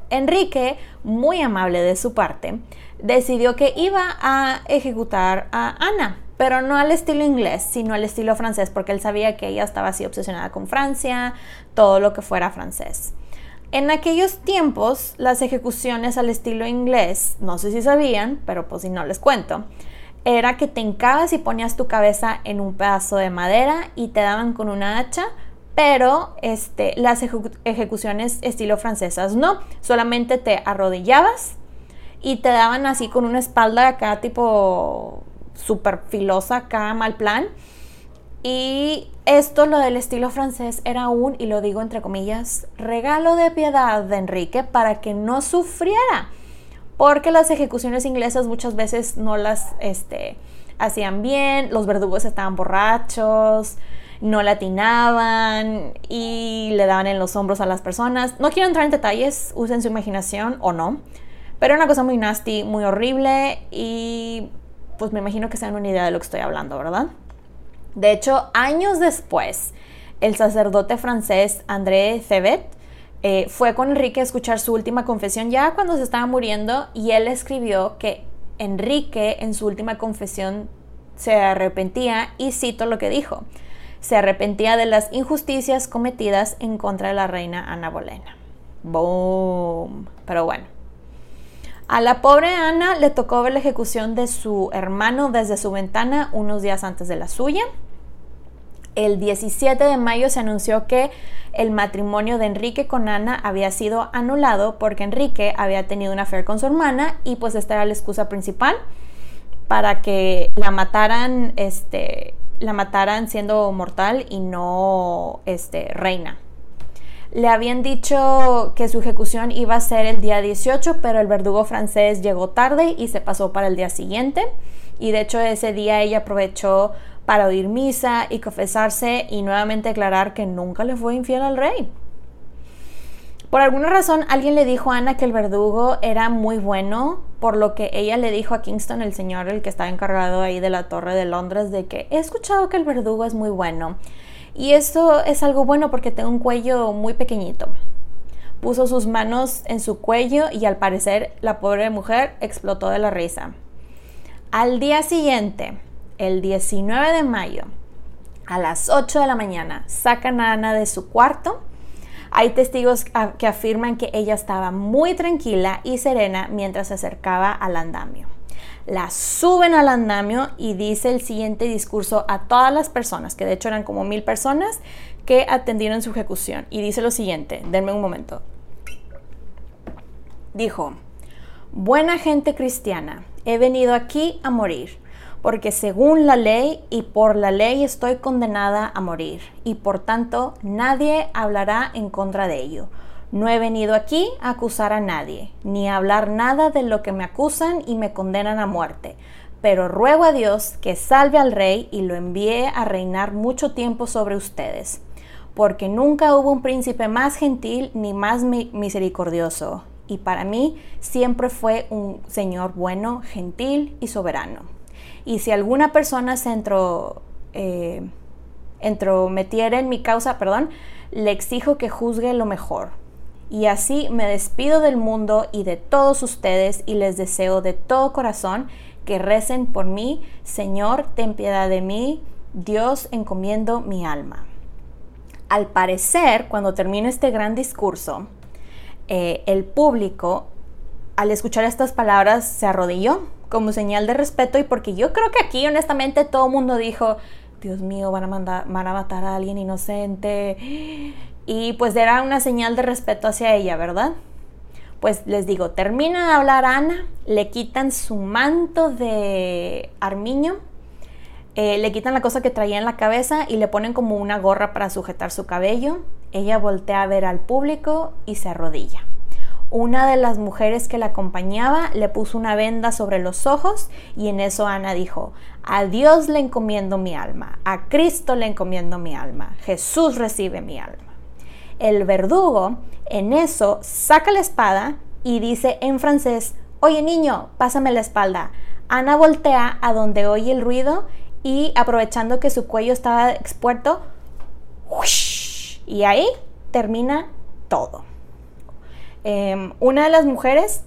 Enrique, muy amable de su parte, decidió que iba a ejecutar a Ana, pero no al estilo inglés, sino al estilo francés, porque él sabía que ella estaba así obsesionada con Francia, todo lo que fuera francés. En aquellos tiempos, las ejecuciones al estilo inglés, no sé si sabían, pero pues si no les cuento, era que te hincabas y ponías tu cabeza en un pedazo de madera y te daban con una hacha, pero este, las ejecuciones estilo francesas no, solamente te arrodillabas y te daban así con una espalda acá tipo súper filosa, acá mal plan y esto, lo del estilo francés, era un, y lo digo entre comillas, regalo de piedad de Enrique para que no sufriera. Porque las ejecuciones inglesas muchas veces no las este, hacían bien, los verdugos estaban borrachos, no latinaban y le daban en los hombros a las personas. No quiero entrar en detalles, usen su imaginación o no, pero era una cosa muy nasty, muy horrible y pues me imagino que se dan una idea de lo que estoy hablando, ¿verdad? De hecho, años después, el sacerdote francés André Thebet eh, fue con Enrique a escuchar su última confesión ya cuando se estaba muriendo y él escribió que Enrique en su última confesión se arrepentía y cito lo que dijo, se arrepentía de las injusticias cometidas en contra de la reina Ana Bolena. Boom. Pero bueno. A la pobre Ana le tocó ver la ejecución de su hermano desde su ventana unos días antes de la suya el 17 de mayo se anunció que el matrimonio de Enrique con Ana había sido anulado porque Enrique había tenido una affair con su hermana y pues esta era la excusa principal para que la mataran, este, la mataran siendo mortal y no este, reina. Le habían dicho que su ejecución iba a ser el día 18, pero el verdugo francés llegó tarde y se pasó para el día siguiente. Y de hecho ese día ella aprovechó para oír misa y confesarse y nuevamente declarar que nunca le fue infiel al rey. Por alguna razón alguien le dijo a Ana que el verdugo era muy bueno, por lo que ella le dijo a Kingston, el señor el que estaba encargado ahí de la torre de Londres, de que he escuchado que el verdugo es muy bueno. Y esto es algo bueno porque tiene un cuello muy pequeñito. Puso sus manos en su cuello y al parecer la pobre mujer explotó de la risa. Al día siguiente, el 19 de mayo, a las 8 de la mañana, sacan a Ana de su cuarto. Hay testigos que afirman que ella estaba muy tranquila y serena mientras se acercaba al andamio. La suben al andamio y dice el siguiente discurso a todas las personas, que de hecho eran como mil personas, que atendieron su ejecución. Y dice lo siguiente, denme un momento. Dijo, buena gente cristiana, he venido aquí a morir porque según la ley y por la ley estoy condenada a morir, y por tanto nadie hablará en contra de ello. No he venido aquí a acusar a nadie, ni a hablar nada de lo que me acusan y me condenan a muerte, pero ruego a Dios que salve al rey y lo envíe a reinar mucho tiempo sobre ustedes, porque nunca hubo un príncipe más gentil ni más misericordioso, y para mí siempre fue un Señor bueno, gentil y soberano. Y si alguna persona se entro, eh, entrometiera en mi causa, perdón, le exijo que juzgue lo mejor. Y así me despido del mundo y de todos ustedes y les deseo de todo corazón que recen por mí. Señor, ten piedad de mí. Dios, encomiendo mi alma. Al parecer, cuando termino este gran discurso, eh, el público, al escuchar estas palabras, se arrodilló como señal de respeto y porque yo creo que aquí honestamente todo el mundo dijo, Dios mío, van a, mandar, van a matar a alguien inocente. Y pues era una señal de respeto hacia ella, ¿verdad? Pues les digo, termina de hablar Ana, le quitan su manto de armiño, eh, le quitan la cosa que traía en la cabeza y le ponen como una gorra para sujetar su cabello. Ella voltea a ver al público y se arrodilla. Una de las mujeres que la acompañaba le puso una venda sobre los ojos y en eso Ana dijo, a Dios le encomiendo mi alma, a Cristo le encomiendo mi alma, Jesús recibe mi alma. El verdugo en eso saca la espada y dice en francés, oye niño, pásame la espalda. Ana voltea a donde oye el ruido y aprovechando que su cuello estaba expuesto, y ahí termina todo. Em, una de las mujeres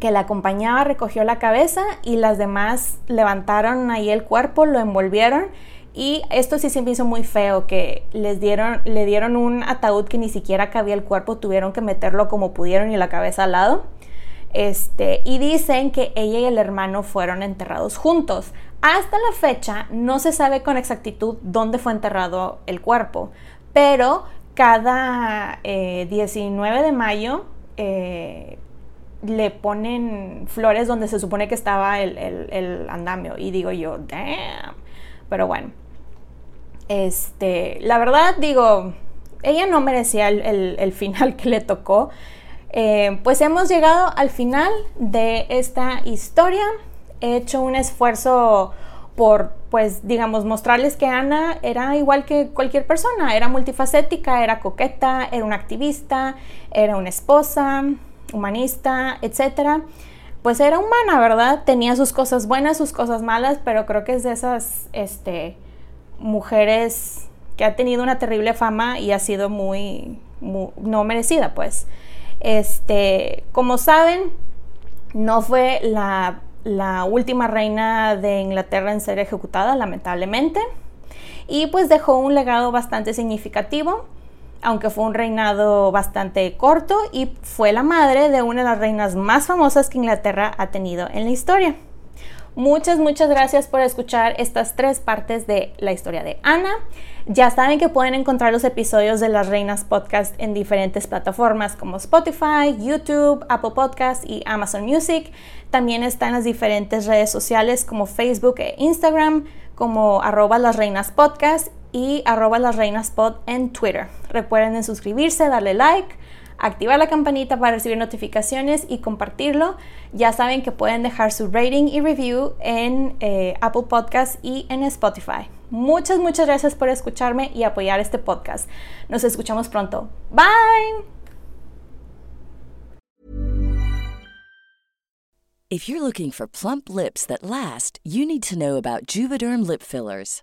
que la acompañaba recogió la cabeza y las demás levantaron ahí el cuerpo, lo envolvieron y esto sí se me hizo muy feo que les dieron, le dieron un ataúd que ni siquiera cabía el cuerpo, tuvieron que meterlo como pudieron y la cabeza al lado. Este, y dicen que ella y el hermano fueron enterrados juntos. Hasta la fecha no se sabe con exactitud dónde fue enterrado el cuerpo, pero cada 19 eh, de mayo eh, le ponen flores donde se supone que estaba el, andamio. Y digo yo, damn. Pero bueno, este, la verdad digo, ella no merecía el, final que le tocó. Eh, pues hemos llegado al final de esta historia. He hecho un esfuerzo por, pues, digamos, mostrarles que Ana era igual que cualquier persona, era multifacética, era coqueta, era una activista, era una esposa, humanista, etc. Pues era humana, ¿verdad? Tenía sus cosas buenas, sus cosas malas, pero creo que es de esas este, mujeres que ha tenido una terrible fama y ha sido muy, no merecida, pues. Este, como saben, no fue la la última reina de Inglaterra en ser ejecutada, lamentablemente, y pues dejó un legado bastante significativo, aunque fue un reinado bastante corto y fue la madre de una de las reinas más famosas que Inglaterra ha tenido en la historia. Muchas, muchas gracias por escuchar estas tres partes de la historia de Ana. Ya saben que pueden encontrar los episodios de Las Reinas Podcast en diferentes plataformas como Spotify, YouTube, Apple Podcast y Amazon Music. También está en las diferentes redes sociales como Facebook e Instagram, como arroba las reinas podcast y arroba las reinas pod en Twitter. Recuerden suscribirse, darle like activar la campanita para recibir notificaciones y compartirlo. Ya saben que pueden dejar su rating y review en eh, Apple Podcast y en Spotify. Muchas, muchas gracias por escucharme y apoyar este podcast. Nos escuchamos pronto. Bye. If you're looking for plump lips that last, you need to know about Juvederm lip fillers.